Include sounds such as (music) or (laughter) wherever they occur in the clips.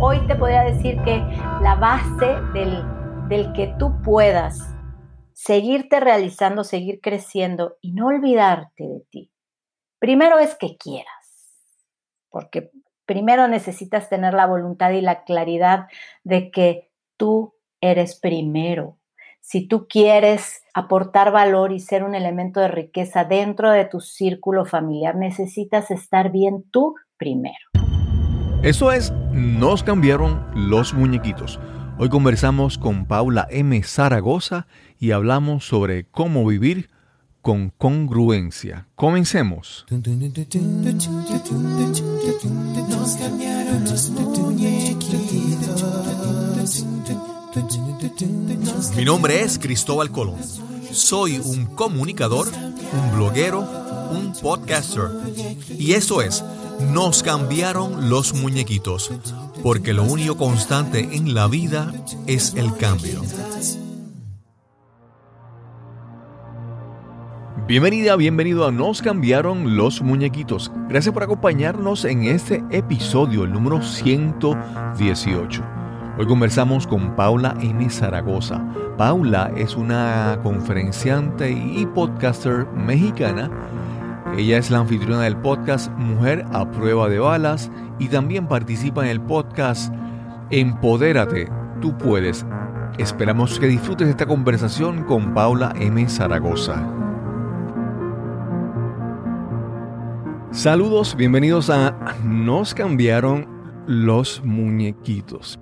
hoy te podría decir que la base del, del que tú puedas seguirte realizando, seguir creciendo y no olvidarte de ti. Primero es que quieras, porque primero necesitas tener la voluntad y la claridad de que tú eres primero. Si tú quieres aportar valor y ser un elemento de riqueza dentro de tu círculo familiar, necesitas estar bien tú primero. Eso es, nos cambiaron los muñequitos. Hoy conversamos con Paula M. Zaragoza y hablamos sobre cómo vivir con congruencia. Comencemos. Mi nombre es Cristóbal Colón. Soy un comunicador, un bloguero, un podcaster. Y eso es, nos cambiaron los muñequitos, porque lo único constante en la vida es el cambio. Bienvenida, bienvenido a Nos cambiaron los muñequitos. Gracias por acompañarnos en este episodio, el número 118. Hoy conversamos con Paula M. Zaragoza. Paula es una conferenciante y podcaster mexicana. Ella es la anfitriona del podcast Mujer a prueba de balas y también participa en el podcast Empodérate, tú puedes. Esperamos que disfrutes esta conversación con Paula M. Zaragoza. Saludos, bienvenidos a Nos cambiaron los muñequitos.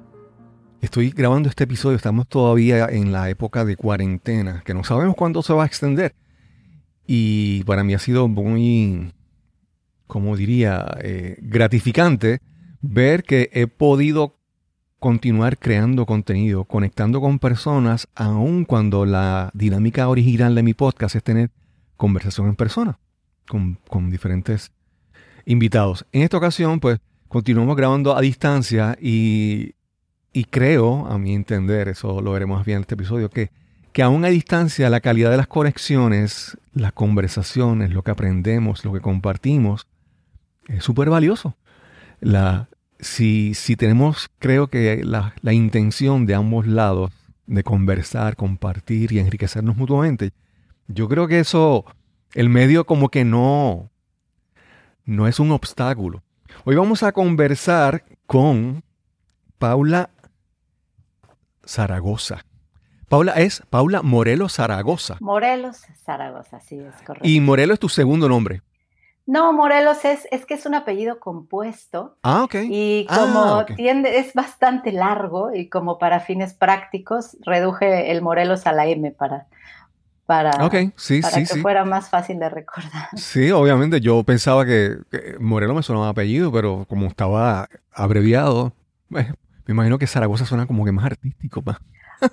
Estoy grabando este episodio, estamos todavía en la época de cuarentena, que no sabemos cuándo se va a extender. Y para mí ha sido muy, como diría, eh, gratificante ver que he podido continuar creando contenido, conectando con personas, aun cuando la dinámica original de mi podcast es tener conversación en persona con, con diferentes invitados. En esta ocasión, pues, continuamos grabando a distancia y, creo, a mi entender, eso lo veremos bien en este episodio, que, que aún a distancia la calidad de las conexiones, las conversaciones, lo que aprendemos, lo que compartimos, es súper valioso. La, si, si tenemos, creo que la, la intención de ambos lados de conversar, compartir y enriquecernos mutuamente, yo creo que eso, el medio como que no, no es un obstáculo. Hoy vamos a conversar con Paula Zaragoza. Paula es Paula Morelos Zaragoza. Morelos Zaragoza, sí, es correcto. Y Morelos es tu segundo nombre. No, Morelos es, es que es un apellido compuesto. Ah, ok. Y Ah, como ok. tiende, es bastante largo y como para fines prácticos, reduje el Morelos a la M para, para, sí, para sí, que sí. fuera más fácil de recordar. Sí, obviamente yo pensaba que, que Morelos me sonaba apellido, pero como estaba abreviado, eh, me imagino que Zaragoza suena como que más artístico. más.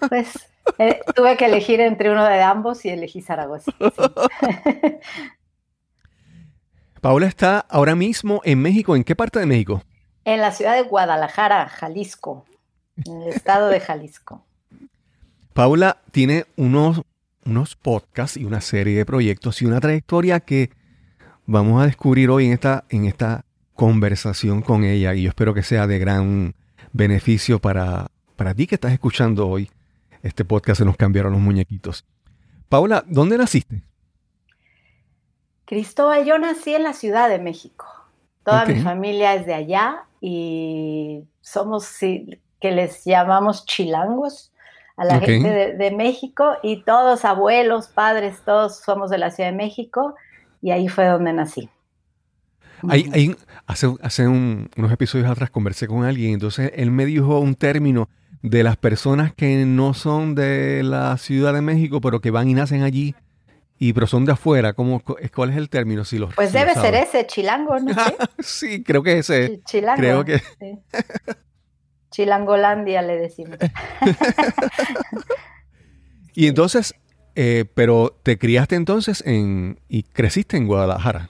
Pues eh, tuve que elegir entre uno de ambos y elegí Zaragoza. sí. (laughs) Paula está ahora mismo en México. ¿En qué parte de México? En la ciudad de Guadalajara, Jalisco, en el estado de Jalisco. Paula tiene unos, unos podcasts y una serie de proyectos y una trayectoria que vamos a descubrir hoy en esta, en esta conversación con ella y yo espero que sea de gran beneficio para, para ti que estás escuchando hoy este podcast Se nos cambiaron los muñequitos. Paula, ¿dónde naciste? Cristóbal, yo nací en la Ciudad de México. Toda mi familia es de allá y somos, sí, que les llamamos chilangos a la gente de, de México y todos, abuelos, padres, todos somos de la Ciudad de México y ahí fue donde nací. Hay- hace hace un- unos episodios atrás conversé con alguien, entonces él me dijo un término de las personas que no son de la Ciudad de México, pero que van y nacen allí, y pero son de afuera. ¿Cómo, cu- ¿Cuál es el término? Si lo, Pues si lo debe ser ese, chilango, ¿no? (laughs) sí, creo que ese. Chi- Chilango. creo que- sí. Chilangolandia le decimos. (laughs) Y entonces, eh, pero te criaste entonces en y creciste en Guadalajara.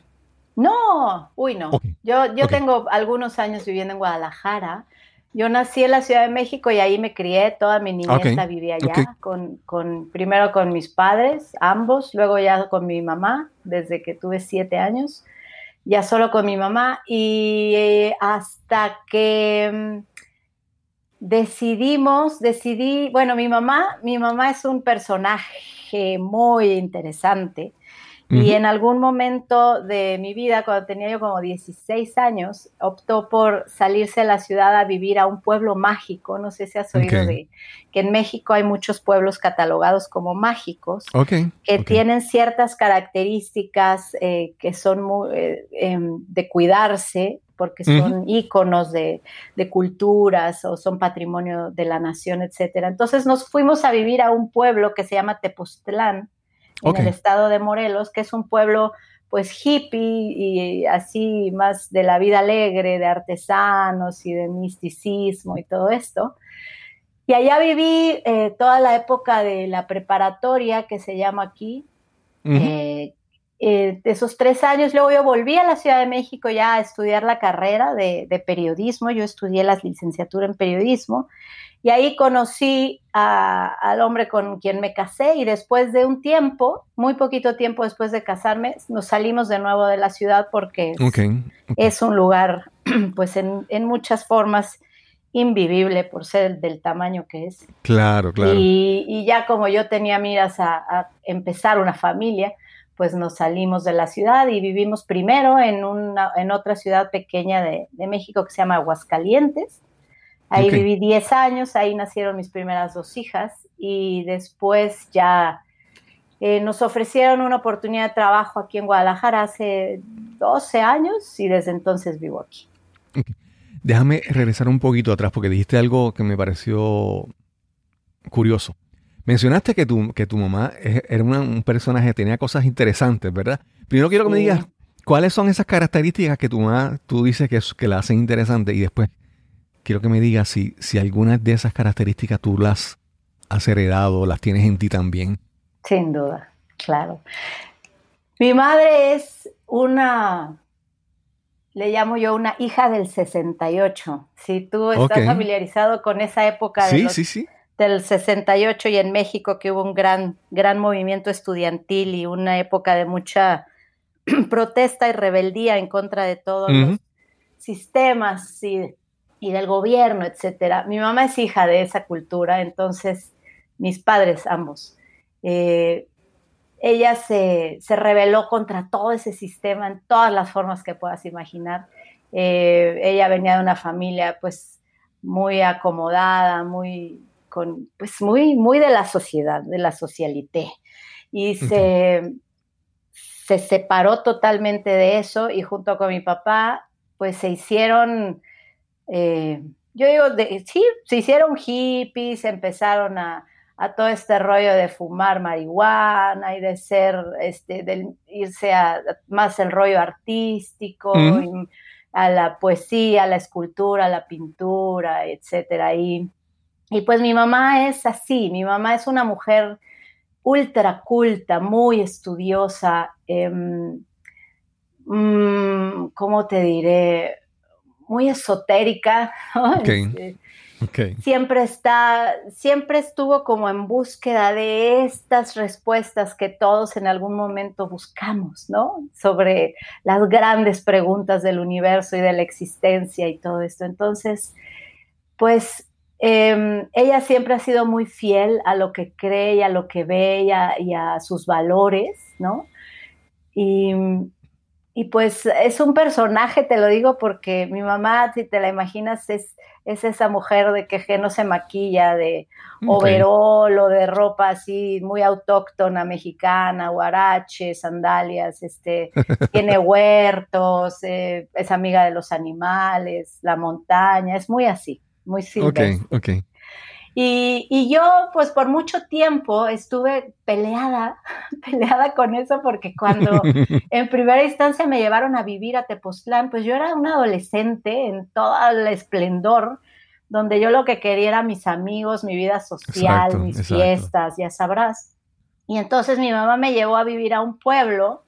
No, uy, no. Yo, yo tengo algunos años viviendo en Guadalajara. Yo nací en la Ciudad de México y ahí me crié. Toda mi niñez Ok, la viví allá. Con, con, primero con mis padres, ambos, luego ya con mi mamá, desde que tuve siete años. Ya solo con mi mamá. Y eh, hasta que mm, decidimos, decidí, bueno, mi mamá, mi mamá es un personaje muy interesante y en algún momento de mi vida, cuando tenía yo como 16 años, optó por salirse de la ciudad a vivir a un pueblo mágico. No sé si has oído de que en México hay muchos pueblos catalogados como mágicos, que tienen ciertas características eh, que son muy, eh, em, de cuidarse, porque son íconos de, de, culturas o son patrimonio de la nación, etcétera. Entonces nos fuimos a vivir a un pueblo que se llama Tepoztlán, en el estado de Morelos, que es un pueblo pues hippie y así más de la vida alegre, de artesanos y de misticismo y todo esto. Y allá viví eh, toda la época de la preparatoria, que se llama aquí, eh, eh, esos tres años. Luego yo volví a la Ciudad de México ya a estudiar la carrera de, de periodismo. Yo estudié la licenciatura en periodismo y ahí conocí al hombre con quien me casé y después de un tiempo, muy poquito tiempo después de casarme, nos salimos de nuevo de la ciudad porque es, un lugar, (clears throat) pues en, muchas formas, invivible por ser del tamaño que es. Claro, claro. Y, ya como yo tenía miras a, empezar una familia, pues nos salimos de la ciudad y vivimos primero en, una, en otra ciudad pequeña de, de México que se llama Aguascalientes Ahí viví 10 años, ahí nacieron mis primeras dos hijas y después ya eh, nos ofrecieron una oportunidad de trabajo aquí en Guadalajara hace 12 años y desde entonces vivo aquí. Déjame regresar un poquito atrás porque dijiste algo que me pareció curioso. Mencionaste que tu, que tu mamá era un personaje, tenía cosas interesantes, ¿verdad? Primero quiero que me digas cuáles son esas características que tu mamá, tú dices que, que la hacen interesante y después quiero que me digas si, si algunas de esas características tú las has heredado, las tienes en ti también. Sin duda, claro. Mi madre es una, le llamo yo una hija del 68. Si tú estás familiarizado con esa época sí, sí, sí. Del 68 y en México que hubo un gran, gran movimiento estudiantil y una época de mucha (clears throat) protesta y rebeldía en contra de todos los sistemas y y del gobierno, etcétera. Mi mamá es hija de esa cultura, entonces mis padres ambos. Eh, ella se, se, rebeló contra todo ese sistema en todas las formas que puedas imaginar. Eh, ella venía de una familia pues muy acomodada, muy, con, pues, muy, muy de la sociedad, de la socialité. Y se, se separó totalmente de eso y junto con mi papá pues se hicieron eh, yo digo, sí, se hicieron hippies, empezaron a, todo este rollo de fumar marihuana y de ser, este, de irse a más el rollo artístico, a la poesía, a la escultura, a la pintura, etcétera. Y, y pues mi mamá es así, mi mamá es una mujer ultra culta, muy estudiosa, em, mm, ¿cómo te diré? muy esotérica. Este, siempre está, siempre estuvo como en búsqueda de estas respuestas que todos en algún momento buscamos, ¿no? Sobre las grandes preguntas del universo y de la existencia y todo esto. Entonces, pues em, ella siempre ha sido muy fiel a lo que cree y a lo que ve y a, y a sus valores, ¿no? Y, y pues es un personaje, te lo digo porque mi mamá, si te la imaginas, es, es esa mujer de que no se maquilla, de overol o de ropa así muy autóctona mexicana, huarache, sandalias, este, (laughs) tiene huertos, eh, es amiga de los animales, la montaña, es muy así, muy silvestre. Ok, ok. Y, yo, pues por mucho tiempo estuve peleada, (laughs) peleada con eso, porque cuando (laughs) en primera instancia me llevaron a vivir a Tepoztlán, pues yo era una adolescente en todo el esplendor, donde yo lo que quería era mis amigos, mi vida social, mis fiestas, ya sabrás. Y entonces mi mamá me llevó a vivir a un pueblo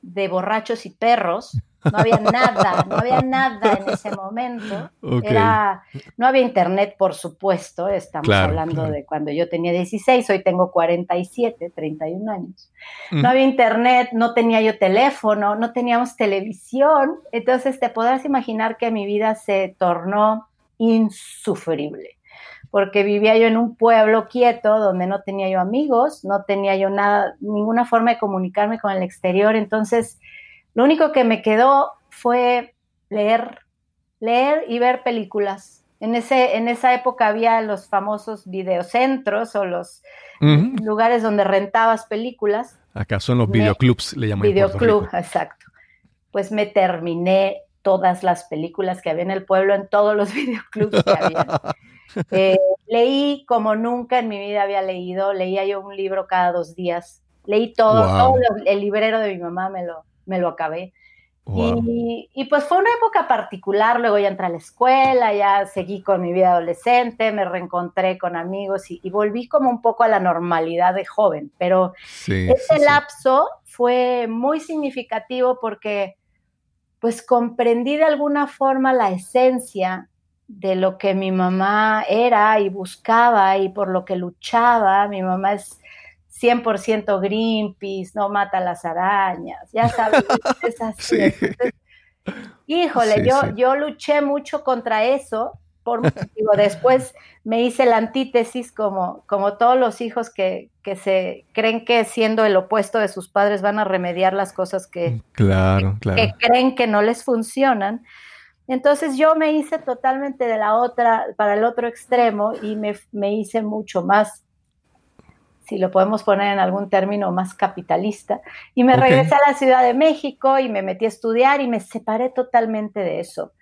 de borrachos y perros, no había nada, no había nada en ese momento. Era, no había internet, por supuesto, estamos hablando de cuando yo tenía 16, hoy tengo 47, 31 años. No había internet, no tenía yo teléfono, no teníamos televisión, entonces te podrás imaginar que mi vida se tornó insufrible, porque vivía yo en un pueblo quieto donde no tenía yo amigos, no tenía yo nada, ninguna forma de comunicarme con el exterior, entonces lo único que me quedó fue leer, leer y ver películas. En, ese, en esa época había los famosos videocentros o los lugares donde rentabas películas. Acá son los videoclubs, le llaman. Videoclub, exacto. Pues me terminé todas las películas que había en el pueblo, en todos los (laughs) videoclubs que había. (laughs) Eh, leí como nunca en mi vida había leído, leía yo un libro cada dos días. Leí todo, todo el librero de mi mamá me lo, me lo acabé. Y, pues fue una época particular, luego ya entré a la escuela, ya seguí con mi vida adolescente, me reencontré con amigos y, volví como un poco a la normalidad de joven, pero ese lapso fue muy significativo porque pues comprendí de alguna forma la esencia de lo que mi mamá era y buscaba y por lo que luchaba. Mi mamá es 100% Greenpeace, no mata las arañas, ya sabes, (laughs) es así. híjole, yo, yo luché mucho contra eso, por, digo, después me hice la antítesis como, como todos los hijos que, que, se creen que siendo el opuesto de sus padres van a remediar las cosas que, claro, claro. que creen que no les funcionan. Entonces yo me hice totalmente de la otra, para el otro extremo y me, me hice mucho más si lo podemos poner en algún término más capitalista, y me regresé a la Ciudad de México y me metí a estudiar y me separé totalmente de eso.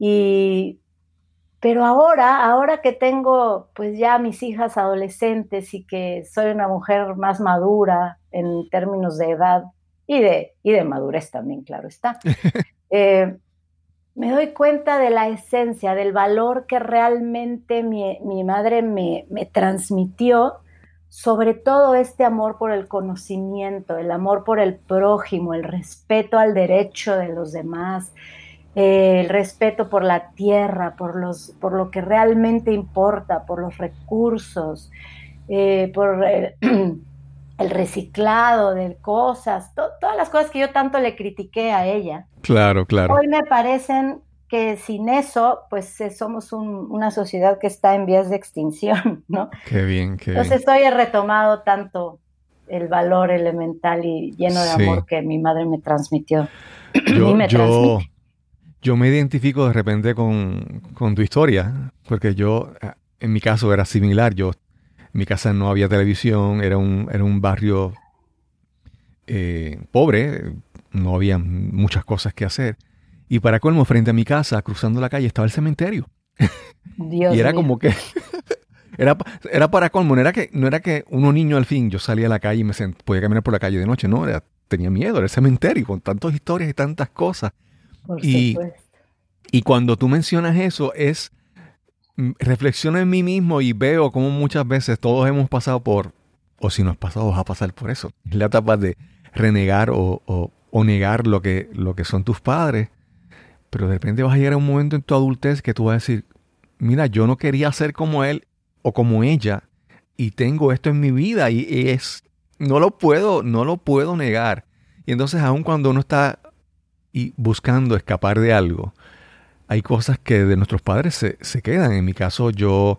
Y, pero ahora, ahora que tengo pues ya mis hijas adolescentes y que soy una mujer más madura en términos de edad y de, y de madurez también, claro está, (laughs) eh, me doy cuenta de la esencia, del valor que realmente mi, mi madre me, me transmitió sobre todo este amor por el conocimiento, el amor por el prójimo, el respeto al derecho de los demás, eh, el respeto por la tierra, por, los, por lo que realmente importa, por los recursos, eh, por el, (clears throat) reciclado de cosas, todas las cosas que yo tanto le critiqué a ella. Claro, claro. Hoy me parecen que sin eso, pues eh, somos una sociedad que está en vías de extinción, ¿no? Qué bien, qué Entonces hoy he retomado tanto el valor elemental y lleno de amor que mi madre me transmitió. Yo, me, yo, me identifico de repente con, tu historia, porque yo, eh, en mi caso era similar, yo, en mi casa no había televisión, era un, era un barrio eh, pobre, no había muchas cosas que hacer. Y para colmo, frente a mi casa, cruzando la calle, estaba el cementerio. Dios (laughs) y era como que. (laughs) era, era para colmo, no era, que, no era que uno niño al fin, yo salía a la calle y me podía caminar por la calle de noche, no, tenía miedo, era el cementerio con tantas historias y tantas cosas. y, y cuando tú mencionas eso, es. Mm, reflexiono en mí mismo y veo cómo muchas veces todos hemos pasado por, o si no has pasado, vas a pasar por eso. Es la etapa de renegar o, o negar lo que, lo que son tus padres pero de repente vas a llegar a un momento en tu adultez que tú vas a decir, mira, yo no quería ser como él o como ella y tengo esto en mi vida y es, no lo puedo, no lo puedo negar. Y entonces aun cuando uno está y buscando escapar de algo, hay cosas que de nuestros padres se, quedan. En mi caso, yo,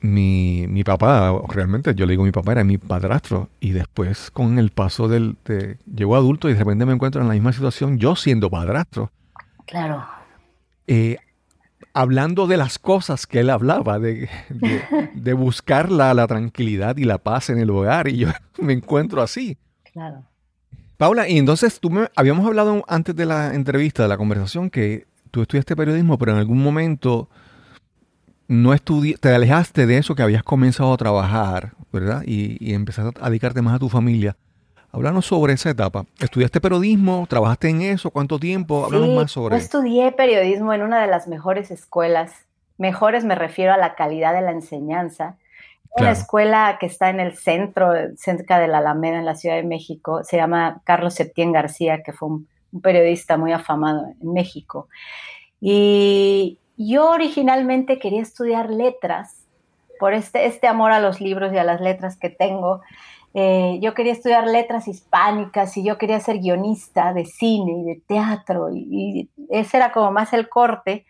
mi, mi, papá, realmente yo le digo mi papá, era mi padrastro. Y después, con el paso del, de, llegó adulto y de repente me encuentro en la misma situación, yo siendo padrastro. Claro. Eh, hablando de las cosas que él hablaba, de, (laughs) buscar la, tranquilidad y la paz en el hogar, y yo (laughs) me encuentro así. Claro. Paula, y entonces tú me habíamos hablado antes de la entrevista, de la conversación, que tú estudiaste periodismo, pero en algún momento no te alejaste de eso que habías comenzado a trabajar, ¿verdad? Y, y empezaste a dedicarte más a tu familia. Háblanos sobre esa etapa. ¿Estudiaste periodismo? ¿Trabajaste en eso? ¿Cuánto tiempo? Háblanos más sobre eso. estudié periodismo en una de las mejores escuelas. Mejores me refiero a la calidad de la enseñanza. Una escuela que está en el centro, cerca de la Alameda, en la Ciudad de México. Se llama Carlos Septién García, que fue un, un periodista muy afamado en México. Y yo originalmente quería estudiar letras por este, este amor a los libros y a las letras que tengo. Eh, yo quería estudiar letras hispánicas y yo quería ser guionista de cine y de teatro y, ese era como más el corte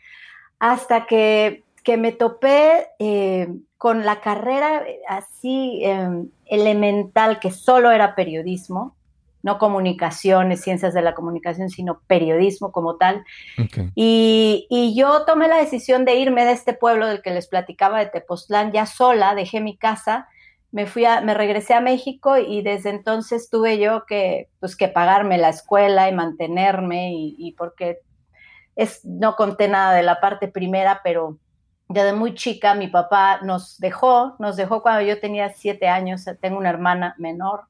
hasta que, que me topé eh, con la carrera así em, elemental que solo era periodismo, no comunicaciones, ciencias de la comunicación, sino periodismo como tal. Y, y, yo tomé la decisión de irme de este pueblo del que les platicaba de Tepoztlán ya sola, dejé mi casa me fui a, me regresé a México y desde entonces tuve yo que, pues, que pagarme la escuela y mantenerme y, porque es, no conté nada de la parte primera, pero ya de muy chica mi papá nos dejó, nos dejó cuando yo tenía siete años, tengo una hermana menor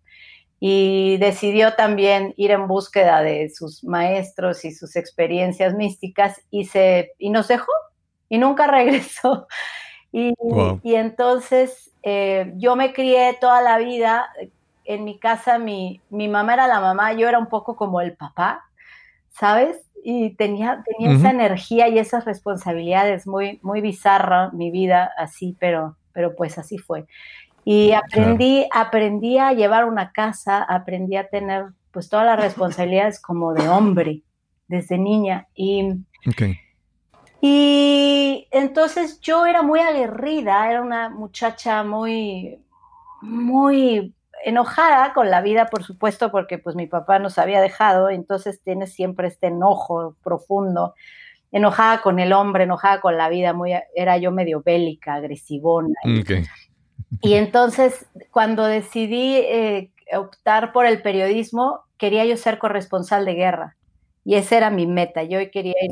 y decidió también ir en búsqueda de sus maestros y sus experiencias místicas y se y nos dejó y nunca (laughs) regresó. Y, y entonces eh, yo me crié toda la vida, en mi casa mi, mi, mamá era la mamá, yo era un poco como el papá, ¿sabes? Y tenía, tenía esa energía y esas responsabilidades, muy, muy bizarra mi vida así, pero, pero pues así fue. Y aprendí, aprendí a llevar una casa, aprendí a tener pues todas las responsabilidades como de hombre desde niña. Y, y entonces yo era muy aguerrida, era una muchacha muy, muy enojada con la vida, por supuesto, porque pues mi papá nos había dejado, entonces tiene siempre este enojo profundo, enojada con el hombre, enojada con la vida, muy, era yo medio bélica, agresivona. Y entonces cuando decidí eh, optar por el periodismo, quería yo ser corresponsal de guerra. Y esa era mi meta. Yo quería ir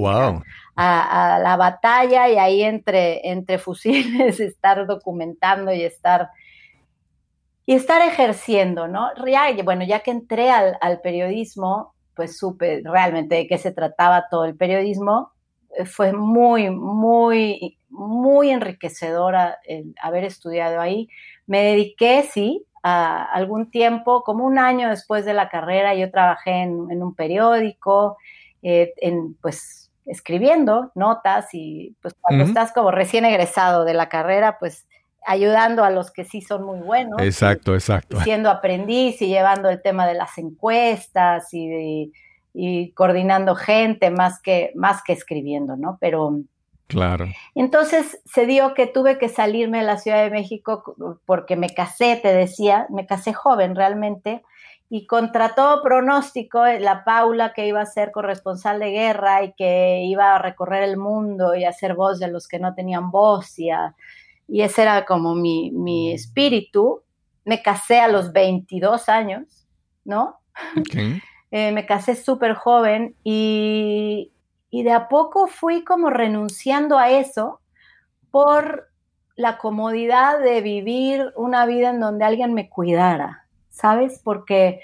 a, la batalla y ahí entre, entre fusiles (laughs) estar documentando y estar y estar ejerciendo, ¿no? bueno, ya que entré al, periodismo, pues supe realmente de qué se trataba todo el periodismo. Eh, fue muy, muy, muy enriquecedora el haber estudiado ahí. Me dediqué, sí, algún tiempo, como un año después de la carrera, yo trabajé en, un periódico, eh, en, pues escribiendo notas y pues cuando estás como recién egresado de la carrera, pues ayudando a los que sí son muy buenos. Exacto, exacto. siendo aprendiz y llevando el tema de las encuestas y, y coordinando gente más que, más que escribiendo, ¿no? Pero Claro. Entonces se dio que tuve que salirme de la Ciudad de México porque me casé, te decía, me casé joven realmente, y contra todo pronóstico, la Paula que iba a ser corresponsal de guerra y que iba a recorrer el mundo y a ser voz de los que no tenían voz, y, y ese era como mi, mi, espíritu, me casé a los 22 años, ¿no? (laughs) Eh, me casé súper joven y, y de a poco fui como renunciando a eso por la comodidad de vivir una vida en donde alguien me cuidara, ¿sabes? Porque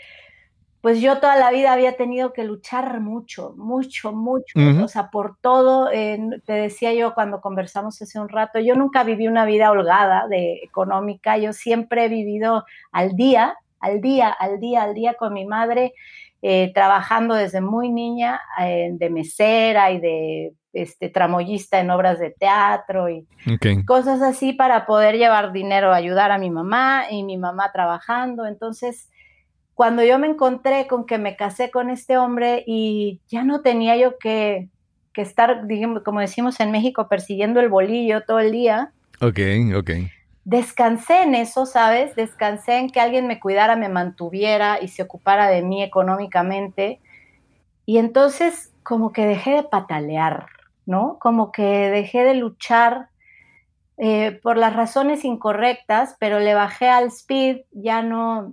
pues yo toda la vida había tenido que luchar mucho, mucho, mucho, o sea, por todo, te decía yo cuando conversamos hace un rato, yo nunca viví una vida holgada de económica, yo siempre he vivido al día, al día, al día, al día con mi madre, eh, trabajando desde muy niña eh, de mesera y de este, tramoyista en obras de teatro y cosas así para poder llevar dinero, ayudar a mi mamá y mi mamá trabajando. Entonces, cuando yo me encontré con que me casé con este hombre y ya no tenía yo que, que estar, digamos, como decimos en México, persiguiendo el bolillo todo el día. Ok, ok descansé en eso, ¿sabes? Descansé en que alguien me cuidara, me mantuviera y se ocupara de mí económicamente. Y entonces como que dejé de patalear, ¿no? Como que dejé de luchar eh, por las razones incorrectas, pero le bajé al speed, ya no,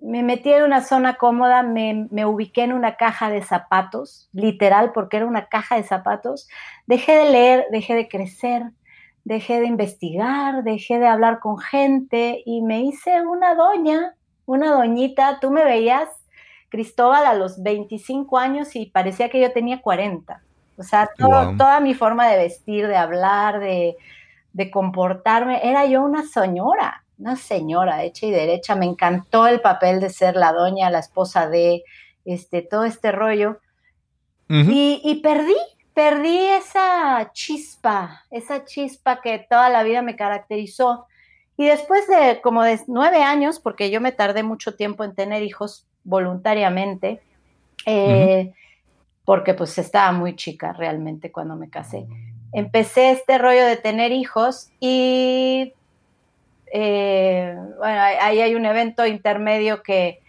me metí en una zona cómoda, me, me, ubiqué en una caja de zapatos, literal, porque era una caja de zapatos, dejé de leer, dejé de crecer, dejé de investigar, dejé de hablar con gente y me hice una doña, una doñita. Tú me veías, Cristóbal, a los 25 años y parecía que yo tenía 40. O sea, toda mi forma de vestir, de hablar, de, de comportarme, era yo una señora, una señora hecha y derecha. Me encantó el papel de ser la doña, la esposa de este, todo este rollo. y, y perdí, perdí esa chispa, esa chispa que toda la vida me caracterizó. Y después de como de nueve años, porque yo me tardé mucho tiempo en tener hijos voluntariamente, eh, porque pues estaba muy chica realmente cuando me casé. empecé este rollo de tener hijos y eh, bueno, ahí hay un evento intermedio que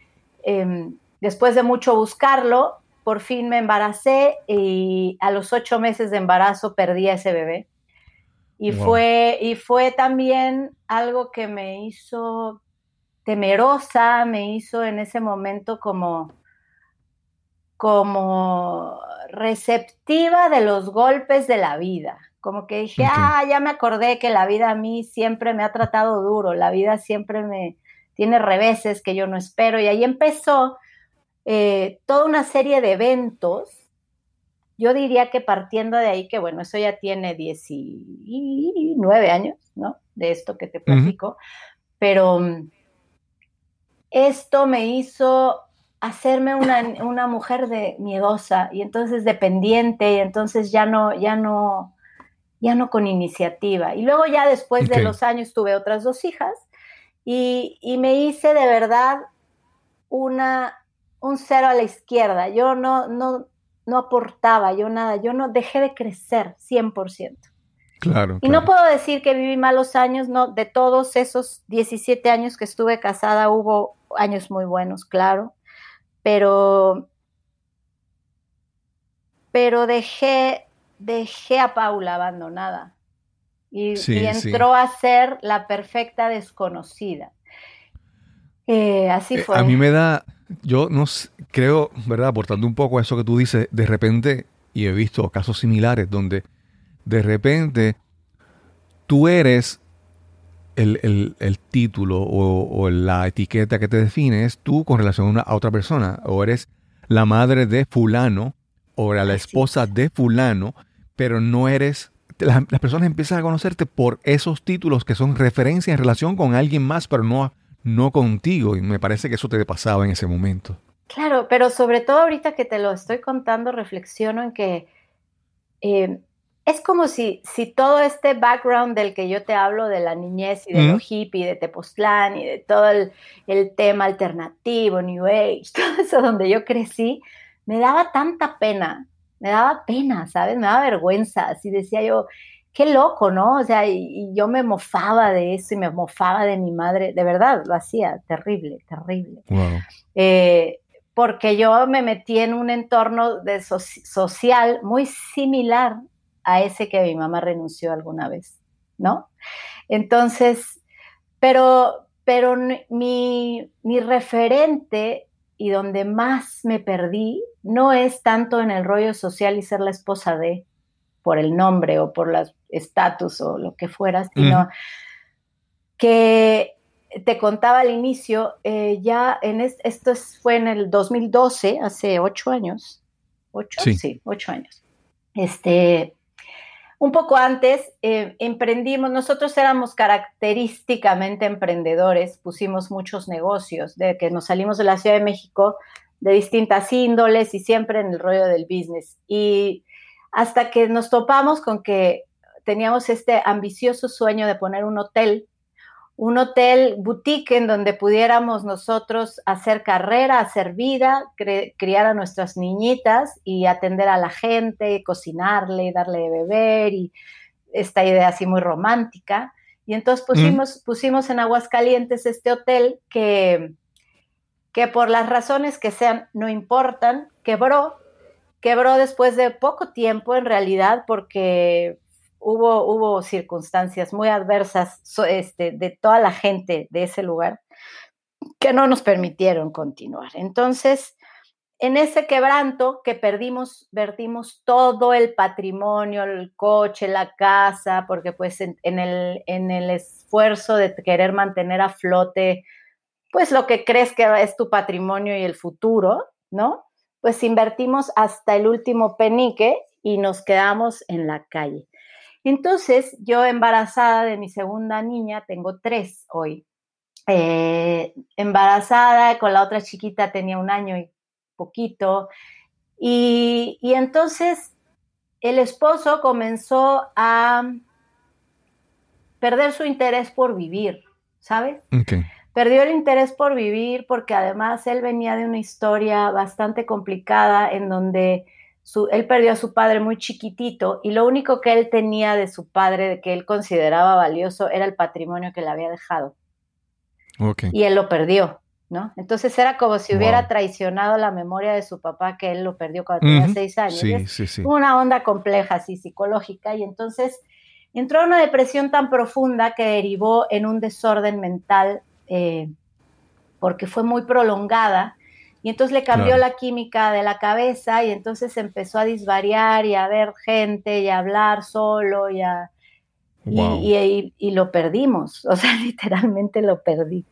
em, después de mucho buscarlo, por fin me embaracé y a los ocho meses de embarazo perdí a ese bebé. Y, fue, y fue también algo que me hizo temerosa, me hizo en ese momento como, como receptiva de los golpes de la vida. Como que dije, ah, ya me acordé que la vida a mí siempre me ha tratado duro, la vida siempre me tiene reveses que yo no espero. Y ahí empezó eh, toda una serie de eventos. Yo diría que partiendo de ahí, que bueno, eso ya tiene 19 años, ¿no? De esto que te platico, pero mm, esto me hizo hacerme una, mujer de miedosa y entonces dependiente y entonces ya no, ya no, ya no con iniciativa. Y luego ya después de los años tuve otras dos hijas y, y, me hice de verdad una, un cero a la izquierda. Yo no, no, no aportaba, yo nada, yo no dejé de crecer 100%. Claro, y no puedo decir que viví malos años, no, de todos esos 17 años que estuve casada hubo años muy buenos, claro, pero pero dejé dejé a Paula abandonada y, entró a ser la perfecta desconocida. Eh, así eh, fue. a mí me da, yo no creo, ¿verdad? Aportando un poco a eso que tú dices, de repente, y he visto casos similares donde de repente tú eres el, título o, la etiqueta que te define es tú con relación a, otra persona, o eres la madre de fulano, o la esposa de fulano, pero no eres... Las, personas empiezan a conocerte por esos títulos que son referencia en relación con alguien más, pero no, no contigo. Y me parece que eso te pasaba en ese momento. Claro, pero sobre todo ahorita que te lo estoy contando, reflexiono en que eh, es como si, si todo este background del que yo te hablo, de la niñez y de lo hippie, de Tepoztlán y de todo el, tema alternativo, New Age, (laughs) todo eso donde yo crecí, me daba tanta pena, me daba pena, ¿sabes? Me daba vergüenza, así decía yo, qué loco, ¿no? O sea, y, yo me mofaba de eso y me mofaba de mi madre, de verdad, lo hacía, terrible, terrible. Eh, porque yo me metí en un entorno de social muy similar a ese que mi mamá renunció alguna vez, ¿no? Entonces, pero, pero mi, mi referente y donde más me perdí no es tanto en el rollo social y ser la esposa de, por el nombre o por el estatus o lo que fuera, sino que te contaba al inicio, eh, ya en esto fue en el 2012, hace ocho años, ocho, sí, sí ocho años. Este, un poco antes eh, emprendimos, nosotros éramos característicamente emprendedores, pusimos muchos negocios, de que nos salimos de la Ciudad de México de distintas índoles y siempre en el rollo del business. Y hasta que nos topamos con que teníamos este ambicioso sueño de poner un hotel un hotel boutique en donde pudiéramos nosotros hacer carrera, hacer vida, criar a nuestras niñitas y atender a la gente, cocinarle, darle de beber y esta idea así muy romántica. Y entonces pusimos, pusimos en Aguascalientes este hotel que, que por las razones que sean no importan, quebró, quebró después de poco tiempo en realidad porque hubo, hubo circunstancias muy adversas este, de toda la gente de ese lugar que no nos permitieron continuar. Entonces, en ese quebranto que perdimos, vertimos todo el patrimonio, el coche, la casa, porque pues en, el, en el esfuerzo de querer mantener a flote, pues lo que crees que es tu patrimonio y el futuro, ¿no? Pues invertimos hasta el último penique y nos quedamos en la calle. Entonces, yo embarazada de mi segunda niña, tengo tres hoy, eh, embarazada, con la otra chiquita tenía un año y poquito, y, entonces el esposo comenzó a perder su interés por vivir, ¿sabes? Perdió el interés por vivir porque además él venía de una historia bastante complicada en donde su, él perdió a su padre muy chiquitito y lo único que él tenía de su padre, que él consideraba valioso, era el patrimonio que le había dejado. Y él lo perdió, ¿no? Entonces era como si hubiera traicionado la memoria de su papá, que él lo perdió cuando tenía seis años. Sí, sí, sí. Una onda compleja, así, psicológica, y entonces entró en una depresión tan profunda que derivó en un desorden mental eh, porque fue muy prolongada y entonces le cambió la química de la cabeza y entonces empezó a disvariar y a ver gente y a hablar solo y a... Y, lo perdimos, (laughs) o sea, literalmente lo perdí.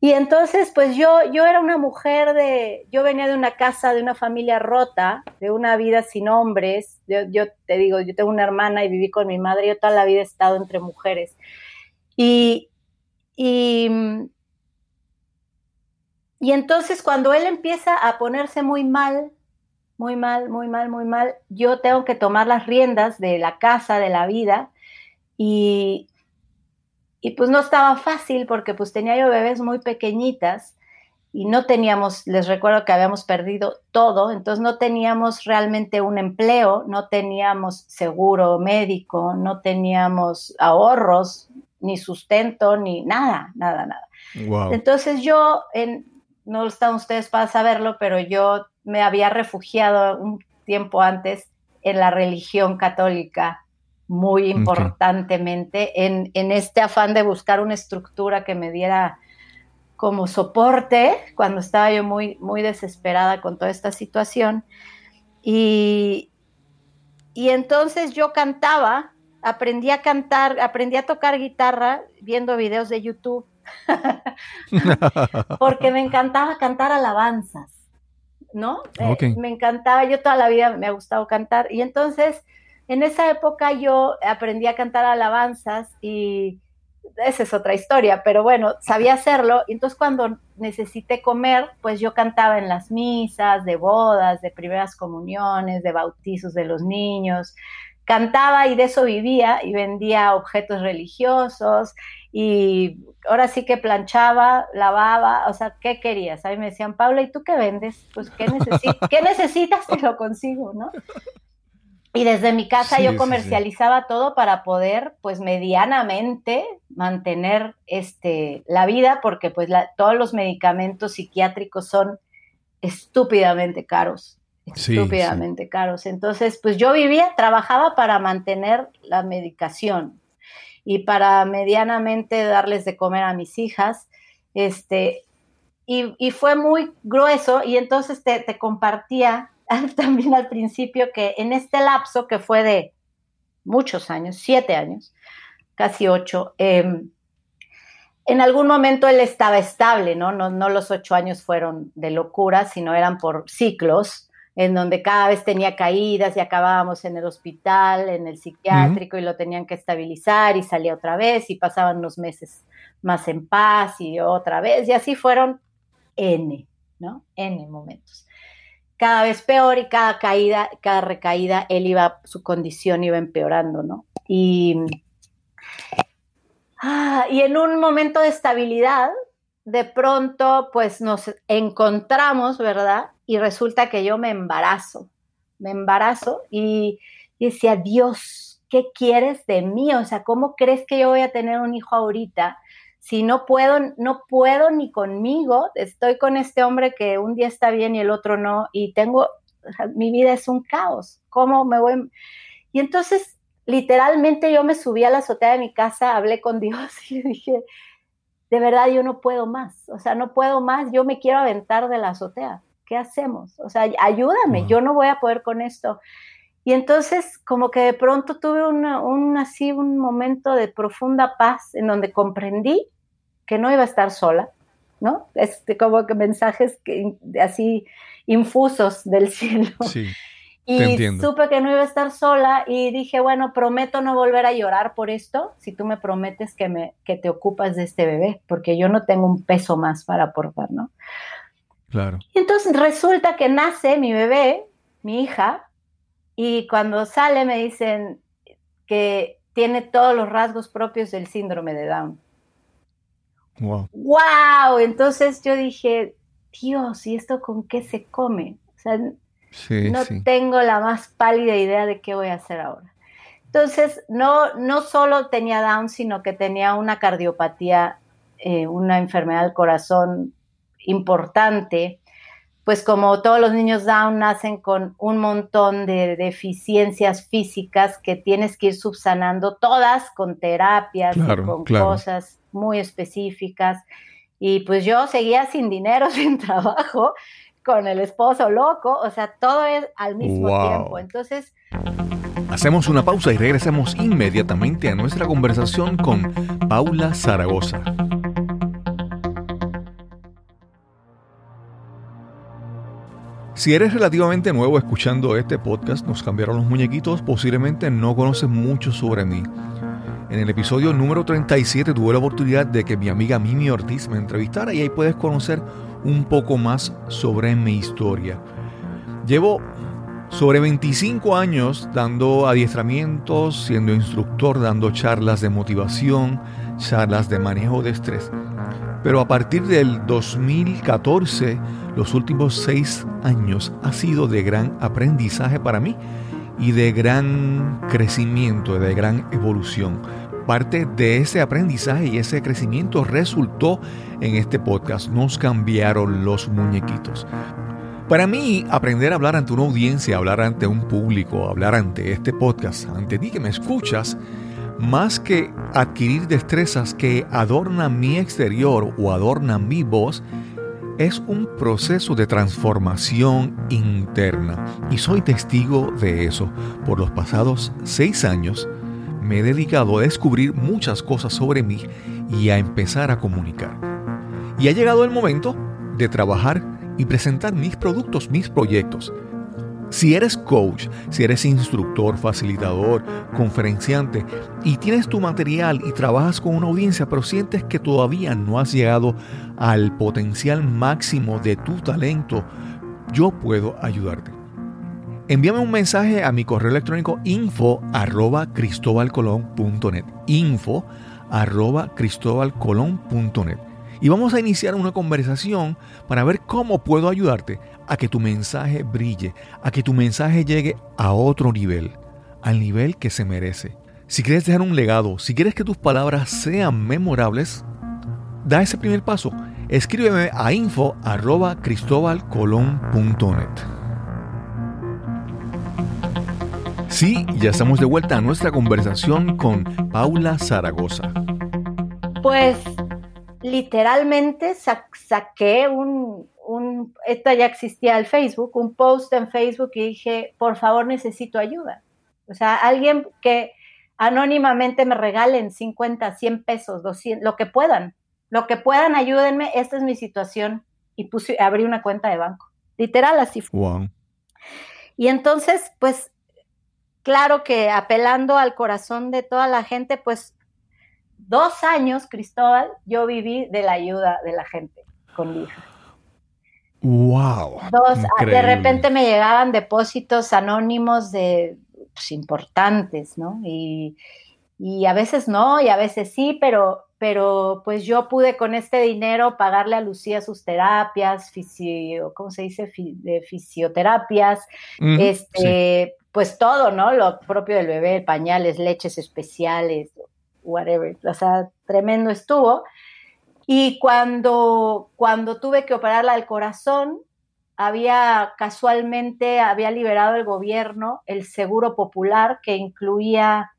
Y entonces, pues yo, yo era una mujer de, yo venía de una casa, de una familia rota, de una vida sin hombres. Yo, yo te digo, yo tengo una hermana y viví con mi madre, yo toda la vida he estado entre mujeres. Y, y y entonces cuando él empieza a ponerse muy mal, muy mal, muy mal, muy mal, yo tengo que tomar las riendas de la casa, de la vida. Y, y pues no estaba fácil porque pues tenía yo bebés muy pequeñitas y no teníamos, les recuerdo que habíamos perdido todo, entonces no teníamos realmente un empleo, no teníamos seguro médico, no teníamos ahorros, ni sustento, ni nada, nada, nada. Entonces yo en, no están ustedes para saberlo, pero yo me había refugiado un tiempo antes en la religión católica muy importantemente, en, este afán de buscar una estructura que me diera como soporte cuando estaba yo muy, muy desesperada con toda esta situación. Y, y entonces yo cantaba, aprendí a cantar, aprendí a tocar guitarra viendo videos de YouTube (laughs) porque me encantaba cantar alabanzas, ¿no? Eh, me encantaba, yo toda la vida me ha gustado cantar y entonces en esa época yo aprendí a cantar alabanzas y esa es otra historia, pero bueno, sabía hacerlo y entonces cuando necesité comer, pues yo cantaba en las misas, de bodas, de primeras comuniones, de bautizos de los niños, cantaba y de eso vivía y vendía objetos religiosos y ahora sí que planchaba, lavaba, o sea, ¿qué querías? A mí me decían, Paula, ¿y tú qué vendes? Pues, ¿qué, (laughs) ¿qué necesitas? Te lo consigo, ¿no? Y desde mi casa yo comercializaba todo para poder, pues, medianamente mantener este, la vida, porque pues todos los medicamentos psiquiátricos son estúpidamente caros, estúpidamente caros. Entonces, pues yo vivía, trabajaba para mantener la medicación, y para medianamente darles de comer a mis hijas. Este, y, fue muy grueso y entonces te, compartía (laughs) también al principio que en este lapso que fue de muchos años, siete años, casi ocho, em, en algún momento él estaba estable, ¿no? ¿no? No los ocho años fueron de locura, sino eran por ciclos en donde cada vez tenía caídas y acabábamos en el hospital, en el psiquiátrico y lo tenían que estabilizar y salía otra vez y pasaban unos meses más en paz y otra vez y así fueron N, ¿no? N momentos. Cada vez peor y cada caída, cada recaída, él iba, su condición iba empeorando, ¿no? Y, ah, y en un momento de estabilidad, de pronto, pues nos encontramos, ¿verdad? Y resulta que yo me embarazo, me embarazo y, decía, Dios, ¿qué quieres de mí? O sea, ¿cómo crees que yo voy a tener un hijo ahorita? Si no puedo, no puedo ni conmigo, estoy con este hombre que un día está bien y el otro no, y tengo, mi vida es un caos, ¿cómo me voy? Y entonces, literalmente yo me subí a la azotea de mi casa, hablé con Dios (laughs) y dije, de verdad yo no puedo más, o sea, no puedo más, yo me quiero aventar de la azotea. ¿Qué hacemos? O sea, ayúdame, yo no voy a poder con esto. Y entonces como que de pronto tuve un, así un momento de profunda paz en donde comprendí que no iba a estar sola, ¿no? Este, como que mensajes que, así infusos del (laughs) cielo. Sí, y supe que no iba a estar sola y dije, bueno, prometo no volver a llorar por esto, si tú me prometes que, me, que te ocupas de este bebé, porque yo no tengo un peso más para aportar, ¿no? Claro. Y entonces resulta que nace mi bebé, mi hija, y cuando sale me dicen que tiene todos los rasgos propios del síndrome de Down. Wow. Wow. Entonces yo dije, Dios, ¿y esto con qué se come? O sea, no tengo la más pálida idea de qué voy a hacer ahora. Entonces, no, no solo tenía Down, sino que tenía una cardiopatía, eh, una enfermedad del corazón importante. Pues como todos los niños Down nacen con un montón de deficiencias físicas que tienes que ir subsanando todas con terapias y con cosas muy específicas. Y pues yo seguía sin dinero, (laughs) sin trabajo, con el esposo loco, o sea, todo es al mismo tiempo. Entonces... Hacemos una pausa y regresamos inmediatamente a nuestra conversación con Paula Zaragoza. Si eres relativamente nuevo escuchando este podcast, nos cambiaron los muñequitos, posiblemente no conoces mucho sobre mí. En el episodio número 37 tuve la oportunidad de que mi amiga Mimi Ortiz me entrevistara y ahí puedes conocer un poco más sobre mi historia. Llevo sobre 25 años dando adiestramientos, siendo instructor, dando charlas de motivación, charlas de manejo de estrés. Pero a partir del 2014, los últimos seis años ha sido de gran aprendizaje para mí y de gran crecimiento, de gran evolución parte de ese aprendizaje y ese crecimiento resultó en este podcast. Nos cambiaron los muñequitos. Para mí, aprender a hablar ante una audiencia, hablar ante un público, hablar ante este podcast, ante ti que me escuchas, más que adquirir destrezas que adornan mi exterior o adornan mi voz, es un proceso de transformación interna. Y soy testigo de eso por los pasados seis años me he dedicado a descubrir muchas cosas sobre mí y a empezar a comunicar. Y ha llegado el momento de trabajar y presentar mis productos, mis proyectos. Si eres coach, si eres instructor, facilitador, conferenciante y tienes tu material y trabajas con una audiencia, pero sientes que todavía no has llegado al potencial máximo de tu talento, yo puedo ayudarte. Envíame un mensaje a mi correo electrónico info arroba. Info arroba cristobalcolón.net. Y vamos a iniciar una conversación para ver cómo puedo ayudarte a que tu mensaje brille, a que tu mensaje llegue a otro nivel, al nivel que se merece. Si quieres dejar un legado, si quieres que tus palabras sean memorables, da ese primer paso. Escríbeme a info arroba cristobalcolón.net. Sí, ya estamos de vuelta a nuestra conversación con Paula Zaragoza. Pues literalmente saqué un, un, esta ya existía el Facebook, un post en Facebook y dije, por favor necesito ayuda. O sea, alguien que anónimamente me regalen 50, 100 pesos, 200, lo que puedan, lo que puedan, ayúdenme, esta es mi situación. Y puse, abrí una cuenta de banco. Literal, así fue. Wow. Y entonces, pues claro que apelando al corazón de toda la gente, pues dos años, Cristóbal, yo viví de la ayuda de la gente con mi hija. Wow. Dos, de repente me llegaban depósitos anónimos de pues, importantes, ¿no? Y, a veces no, y a veces sí, pero, pero pues yo pude con este dinero pagarle a Lucía sus terapias, fisio, ¿cómo se dice? de fisioterapias, este, pues todo, ¿no? Lo propio del bebé, pañales, leches especiales, whatever. O sea, tremendo estuvo. Y cuando, cuando tuve que operarla del corazón, había casualmente, había liberado el gobierno el seguro popular que incluía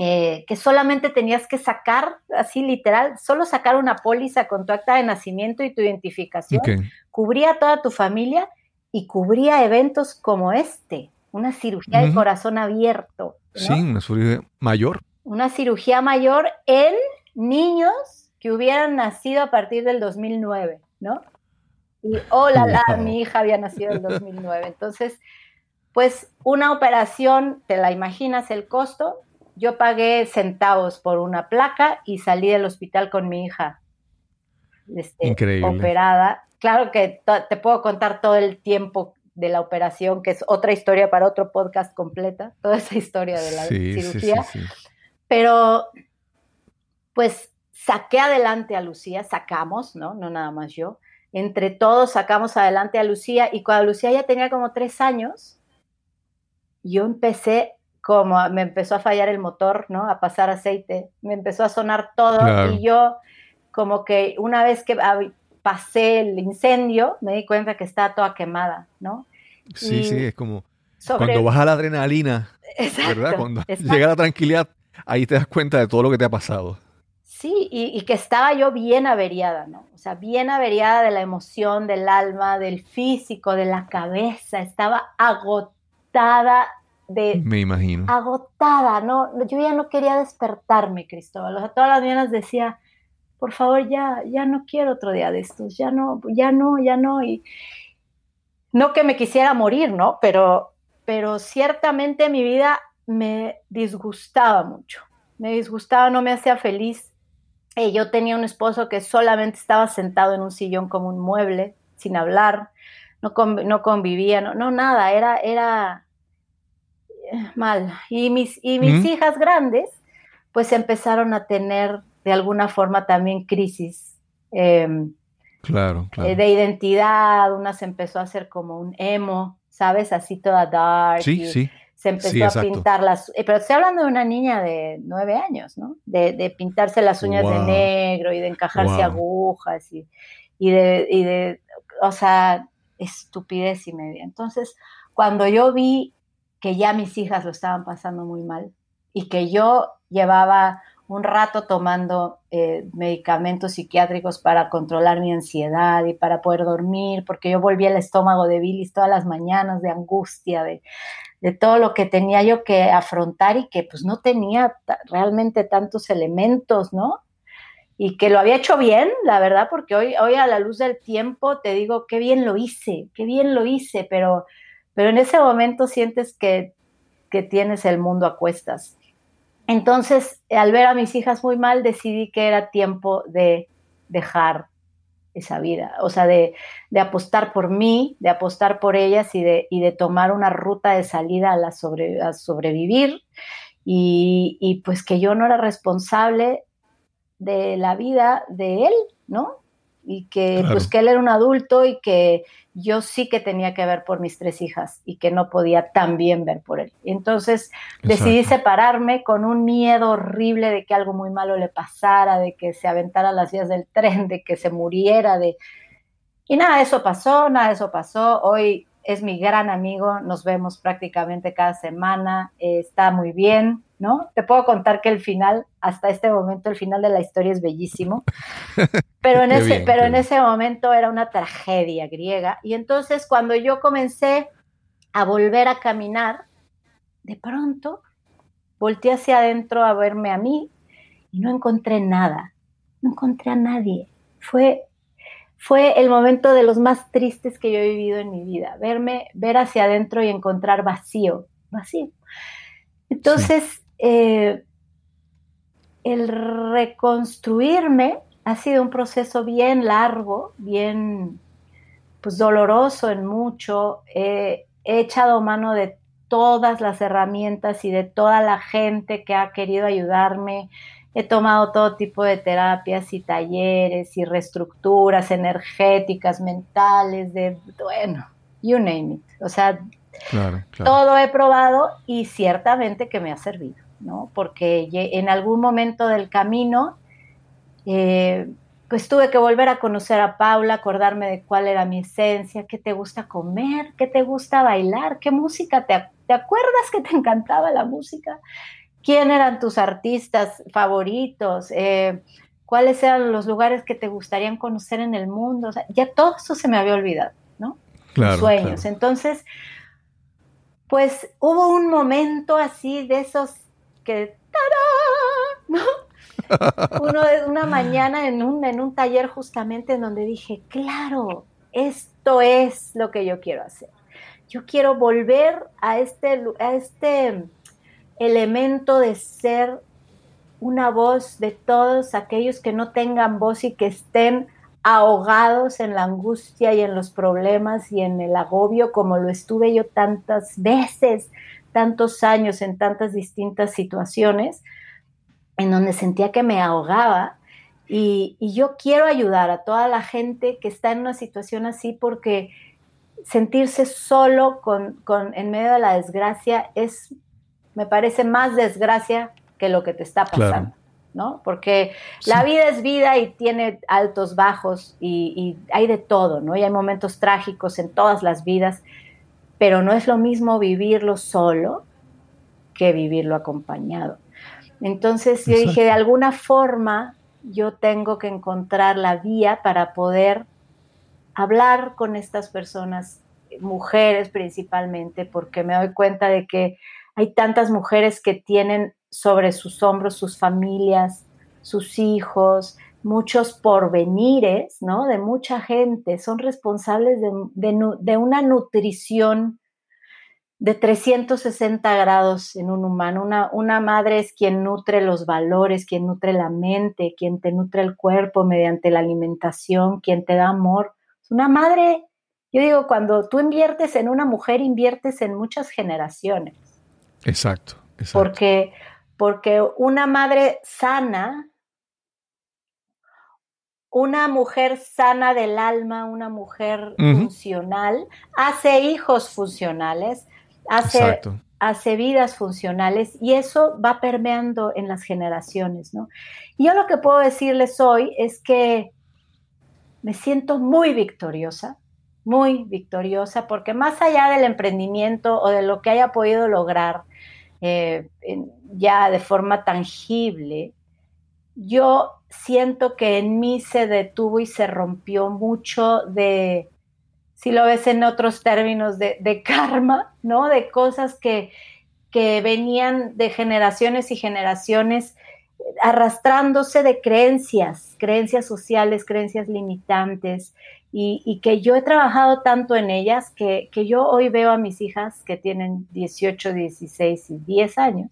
eh, que solamente tenías que sacar, así literal, solo sacar una póliza con tu acta de nacimiento y tu identificación. Cubría toda tu familia y cubría eventos como este una cirugía de corazón abierto. Sí, una cirugía mayor. Una cirugía mayor en niños que hubieran nacido a partir del 2009, ¿no? Y, hola, la, mi hija había nacido en el 2009. Entonces, pues una operación, te la imaginas el costo. Yo pagué centavos por una placa y salí del hospital con mi hija este, operada. Claro que te puedo contar todo el tiempo de la operación, que es otra historia para otro podcast completa, toda esa historia de la cirugía. Pero, pues, saqué adelante a Lucía, sacamos, ¿no? No nada más yo. entre todos sacamos adelante a Lucía y cuando Lucía ya tenía como tres años, yo empecé como, me empezó a fallar el motor, ¿no? A pasar aceite, me empezó a sonar todo y yo como que una vez que pasé el incendio, me di cuenta que estaba toda quemada, ¿no? Sí, sí, es como cuando baja la adrenalina, ¿verdad? Cuando (laughs) llega la tranquilidad, ahí te das cuenta de todo lo que te ha pasado. Sí, y, que estaba yo bien averiada, ¿no? O sea, bien averiada de la emoción, del alma, del físico, de la cabeza. Estaba agotada de... Me imagino. Agotada, ¿no? Yo ya no quería despertarme, Cristóbal. O sea, todas las mañanas decía, por favor, ya, ya no quiero otro día de estos, ya no, ya no, ya no. Y no que me quisiera morir, ¿no? Pero, pero ciertamente mi vida me disgustaba mucho. Me disgustaba, no me hacía feliz. Eh, yo tenía un esposo que solamente estaba sentado en un sillón como un mueble, sin hablar, no, no convivía, no, no, nada, era, era eh, mal. Y mis, y mis hijas grandes, pues empezaron a tener de alguna forma también crisis em, claro, eh, de identidad, una se empezó a hacer como un emo, ¿sabes? Así toda dark. Sí, sí. Se empezó a pintar las... Eh, pero estoy hablando de una niña de nueve años, ¿no? De, pintarse las uñas de negro y de encajarse agujas y, y, de, y de, o sea, estupidez y media. Entonces, cuando yo vi que ya mis hijas lo estaban pasando muy mal y que yo llevaba un rato tomando eh, medicamentos psiquiátricos para controlar mi ansiedad y para poder dormir, porque yo volví el estómago de bilis todas las mañanas de angustia, de, todo lo que tenía yo que afrontar y que pues no tenía realmente tantos elementos, ¿no? Y que lo había hecho bien, la verdad, porque hoy, hoy a la luz del tiempo te digo, qué bien lo hice, qué bien lo hice, pero, pero en ese momento sientes que, que tienes el mundo a cuestas. Entonces, al ver a mis hijas muy mal, decidí que era tiempo de dejar esa vida, o sea, de, apostar por mí, de apostar por ellas y de, de tomar una ruta de salida a, la sobrevivir y, pues que yo no era responsable de la vida de él, ¿no? Y que pues que él era un adulto y que yo sí que tenía que ver por mis tres hijas y que no podía también ver por él. Entonces decidí separarme con un miedo horrible de que algo muy malo le pasara, de que se aventara las vías del tren, de que se muriera, de... Y nada eso pasó, nada eso pasó. Hoy es mi gran amigo, nos vemos prácticamente cada semana, eh, está muy bien, ¿no? Te puedo contar que el final, hasta este momento, el final de la historia es bellísimo, (laughs) pero en, ese, pero en ese momento era una tragedia griega. Y entonces cuando yo comencé a volver a caminar, de pronto volteé hacia adentro a verme a mí y no encontré nada, no encontré a nadie. Fue, fue el momento de los más tristes que yo he vivido en mi vida, verme, ver hacia adentro y encontrar vacío, vacío. Entonces, eh, el reconstruirme ha sido un proceso bien largo, bien pues doloroso en mucho. he echado mano de todas las herramientas y de toda la gente que ha querido ayudarme. He tomado todo tipo de terapias y talleres y reestructuras energéticas, mentales, de, bueno, you name it. O sea, todo he probado y ciertamente que me ha servido. ¿No? Porque en algún momento del camino, eh, pues tuve que volver a conocer a Paula, acordarme de cuál era mi esencia, qué te gusta comer, qué te gusta bailar, qué música, te, acuerdas que te encantaba la música? ¿Quién eran tus artistas favoritos? Eh, ¿Cuáles eran los lugares que te gustarían conocer en el mundo? ya todo eso se me había olvidado, ¿no? Sueños. Entonces, pues hubo un momento así de esos que ¿no? (laughs) Uno, una mañana en un, en un taller justamente en donde dije, claro, esto es lo que yo quiero hacer. Yo quiero volver a este, a este elemento de ser una voz de todos aquellos que no tengan voz y que estén ahogados en la angustia y en los problemas y en el agobio como lo estuve yo tantas veces tantos años en tantas distintas situaciones en donde sentía que me ahogaba Y, yo quiero ayudar a toda la gente que está en una situación así porque sentirse solo con, en medio de la desgracia es, me parece, más desgracia que lo que te está pasando. ¿no? Porque la vida es vida y tiene altos, bajos y, y, hay de todo, ¿no? Y hay momentos trágicos en todas las vidas, pero no es lo mismo vivirlo solo que vivirlo acompañado. Entonces yo dije, de alguna forma yo tengo que encontrar la vía para poder hablar con estas personas, mujeres principalmente, porque me doy cuenta de que hay tantas mujeres que tienen sobre sus hombros sus familias, sus hijos, muchos porvenires, ¿no? De mucha gente, son responsables de, de una nutrición de 360 grados en un humano. Una, una, madre es quien nutre los valores, quien nutre la mente, quien te nutre el cuerpo mediante la alimentación, quien te da amor. Una madre, yo digo, cuando tú inviertes en una mujer, inviertes en muchas generaciones. Exacto, exacto. Porque, porque una madre sana, una mujer sana del alma, una mujer funcional, hace hijos funcionales, hace, hace vidas funcionales y eso va permeando en las generaciones, ¿no? Y yo lo que puedo decirles hoy es que me siento muy victoriosa, muy victoriosa, porque más allá del emprendimiento o de lo que haya podido lograr eh, ya de forma tangible, yo siento que en mí se detuvo y se rompió mucho de, si lo ves en otros términos, de, (laughs) karma, ¿no? De cosas que, que venían de generaciones y generaciones arrastrándose de creencias, creencias sociales, creencias limitantes, y, que yo he trabajado tanto en ellas que, yo hoy veo a mis hijas que tienen 18, 16 y 10 años,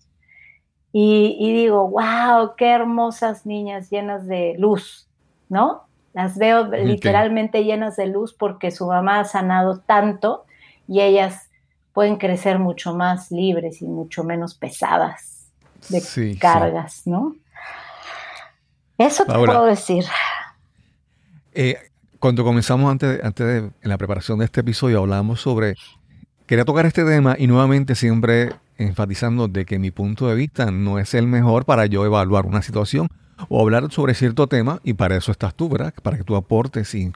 y, y digo, wow, qué hermosas niñas llenas de luz, ¿no? Las veo literalmente llenas de luz porque su mamá ha sanado tanto y ellas pueden crecer mucho más libres y mucho menos pesadas de cargas, ¿no? Eso te puedo decir. Eh, cuando comenzamos antes, antes de, en la preparación de este episodio, hablábamos sobre, quería tocar este tema y nuevamente siempre enfatizando de que mi punto de vista no es el mejor para yo evaluar una situación o hablar sobre cierto tema y para eso estás tú, ¿verdad? Para que tú aportes y,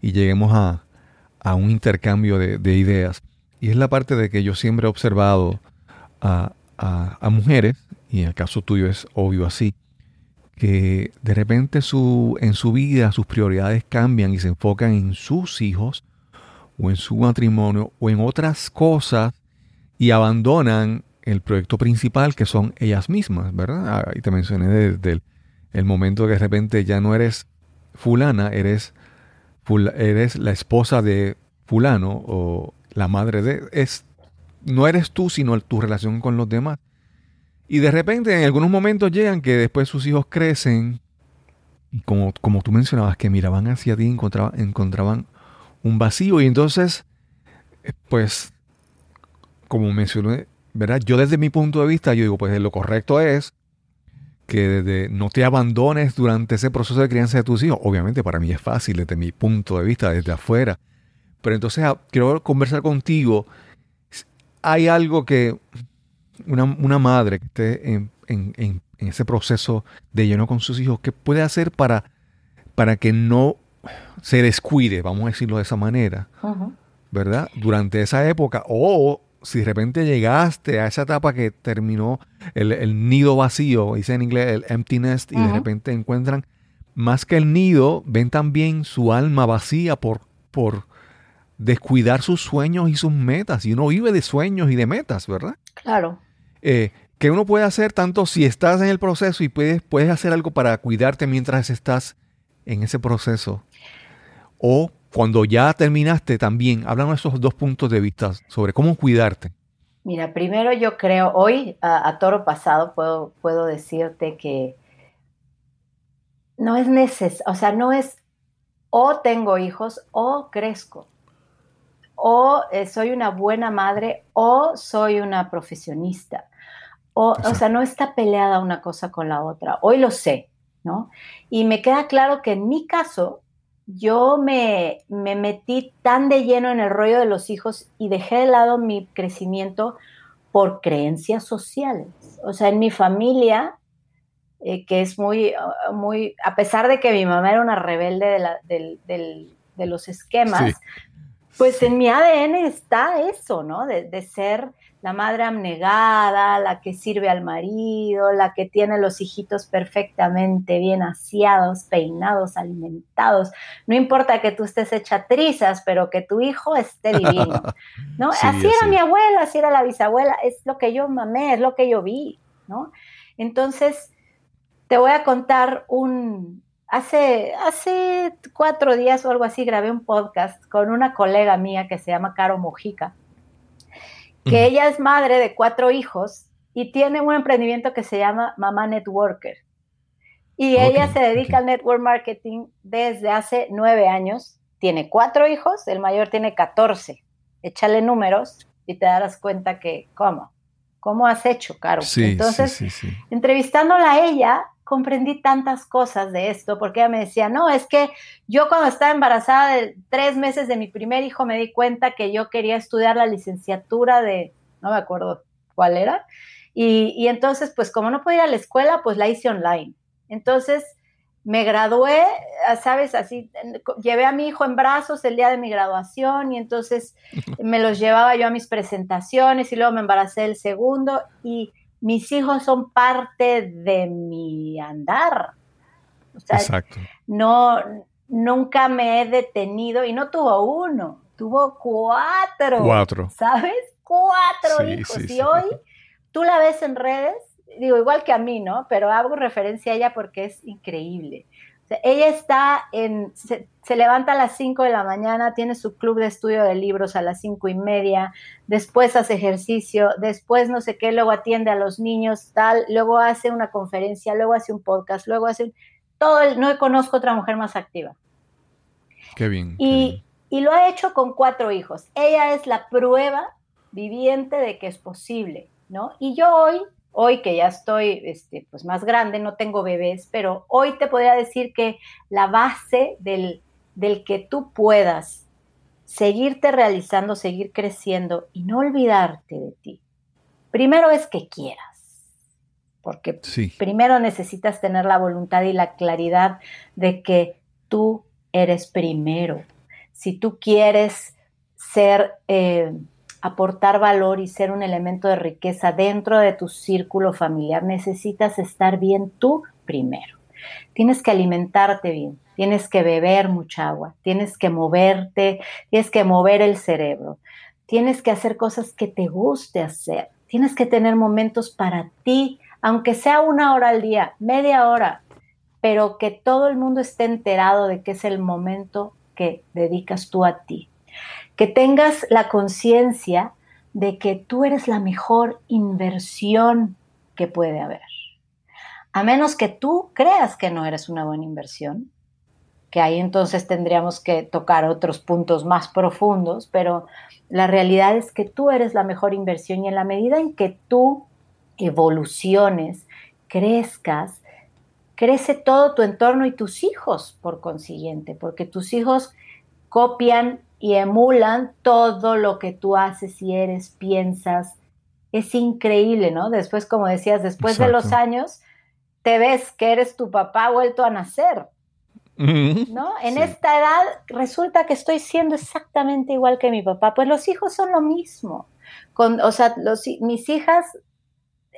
lleguemos a, un intercambio de, ideas. Y es la parte de que yo siempre he observado a, mujeres, y en el caso tuyo es obvio así, que de repente su, en su vida sus prioridades cambian y se enfocan en sus hijos o en su matrimonio o en otras cosas y abandonan el proyecto principal que son ellas mismas, ¿verdad? Ah, y te mencioné desde el momento que de repente ya no eres fulana, eres, eres la esposa de fulano o la madre de... Es, no eres tú, sino tu relación con los demás. Y de repente en algunos momentos llegan que después sus hijos crecen y como, como tú mencionabas, que miraban hacia ti y encontraban, encontraban un vacío. Y entonces, eh, pues, como mencioné, ¿verdad? Yo desde mi punto de vista, yo digo, pues lo correcto es que no te abandones durante ese proceso de crianza de tus hijos. Obviamente para mí es fácil desde mi punto de vista, desde afuera. Pero entonces ah, quiero conversar contigo. Hay algo que una, madre que esté en, ese proceso de lleno con sus hijos, ¿qué puede hacer para, para que no se descuide, vamos a decirlo de esa manera, ¿verdad? Durante esa época o si de repente llegaste a esa etapa que terminó el, nido vacío, dice en inglés el empty nest, y de repente encuentran más que el nido, ven también su alma vacía por, por descuidar sus sueños y sus metas. Y uno vive de sueños y de metas, ¿verdad? Claro. Eh, que uno puede hacer tanto si estás en el proceso y puedes, puedes hacer algo para cuidarte mientras estás en ese proceso. O cuando ya terminaste también, háblanos esos dos puntos de vista sobre cómo cuidarte. Mira, primero yo creo, hoy a, toro pasado puedo, puedo decirte que no es necesario, o sea, no es o tengo hijos o crezco, o eh, soy una buena madre o soy una profesionista. O, o sea, no está peleada una cosa con la otra. Hoy lo sé, ¿no? Y me queda claro que en mi caso, yo me, me metí tan de lleno en el rollo de los hijos y dejé de lado mi crecimiento por creencias sociales. O sea, en mi familia, eh, que es muy, ah, muy, a pesar de que mi mamá era una rebelde de, la, de los esquemas, pues en mi ADN está eso, ¿no? De, de, ser la madre abnegada, la que sirve al marido, la que tiene los hijitos perfectamente bien aseados, peinados, alimentados. No importa que tú estés hecha trizas, pero que tu hijo esté (laughs) divino, ¿no? así era mi abuela, así era la bisabuela, es lo que yo mamé, es lo que yo vi, ¿no? Entonces, te voy a contar un... Hace, hace cuatro días o algo así grabé un podcast con una colega mía que se llama Caro Mojica que ella es madre de cuatro hijos y tiene un emprendimiento que se llama Mamá Networker. Y ella se dedica al network marketing desde hace nueve años. Tiene cuatro hijos, el mayor tiene 14. Échale números y te darás cuenta que, ¿cómo? ¿Cómo has hecho, Caro? Entonces, entrevistándola a ella, comprendí tantas cosas de esto, porque ella me decía, no, es que yo cuando estaba embarazada de tres meses de mi primer hijo me di cuenta que yo quería estudiar la licenciatura de, no me acuerdo cuál era, y, entonces, pues como no podía ir a la escuela, pues la hice online. Entonces, me gradué, sabes, así, llevé a mi hijo en brazos el día de mi graduación y entonces (laughs) me los llevaba yo a mis presentaciones y luego me embaracé el segundo y mis hijos son parte de mi andar. Exacto. No, nunca me he detenido y no tuvo uno, tuvo cuatro. Cuatro. ¿Sabes? Cuatro hijos. y hoy tú la ves en redes, digo, igual que a mí, ¿no? Pero hago referencia a ella porque es increíble ella está en, se, levanta a las 5 de la mañana, tiene su club de estudio de libros a las cinco y media, después hace ejercicio, después no sé qué, luego atiende a los niños, tal, luego hace una conferencia, luego hace un podcast, luego hace todo, el, no conozco otra mujer más activa. Qué bien. Y, y lo ha hecho con cuatro hijos. Ella es la prueba viviente de que es posible, ¿no? Y yo hoy Hoy que ya estoy este, pues más grande, no tengo bebés, pero hoy te podría decir que la base del, del que tú puedas seguirte realizando, seguir creciendo y no olvidarte de ti, primero es que quieras, porque primero necesitas tener la voluntad y la claridad de que tú eres primero. Si tú quieres ser eh, aportar valor y ser un elemento de riqueza dentro de tu círculo familiar, necesitas estar bien tú primero. Tienes que alimentarte bien, tienes que beber mucha agua, tienes que moverte, tienes que mover el cerebro, tienes que hacer cosas que te guste hacer, tienes que tener momentos para ti, aunque sea una hora al día, media hora, pero que todo el mundo esté enterado de que es el momento que dedicas tú a ti que tengas la conciencia de que tú eres la mejor inversión que puede haber. A menos que tú creas que no eres una buena inversión, que ahí entonces tendríamos que tocar otros puntos más profundos, pero la realidad es que tú eres la mejor inversión y en la medida en que tú evoluciones, crezcas, crece todo tu entorno y tus hijos por consiguiente, porque tus hijos copian y emulan todo lo que tú haces y eres, piensas. Es increíble, ¿no? Después, como decías, después de los años, te ves que eres tu papá vuelto a nacer. ¿No? En esta edad resulta que estoy siendo exactamente igual que mi papá. Pues los hijos son lo mismo. Con, o sea, los, mis hijas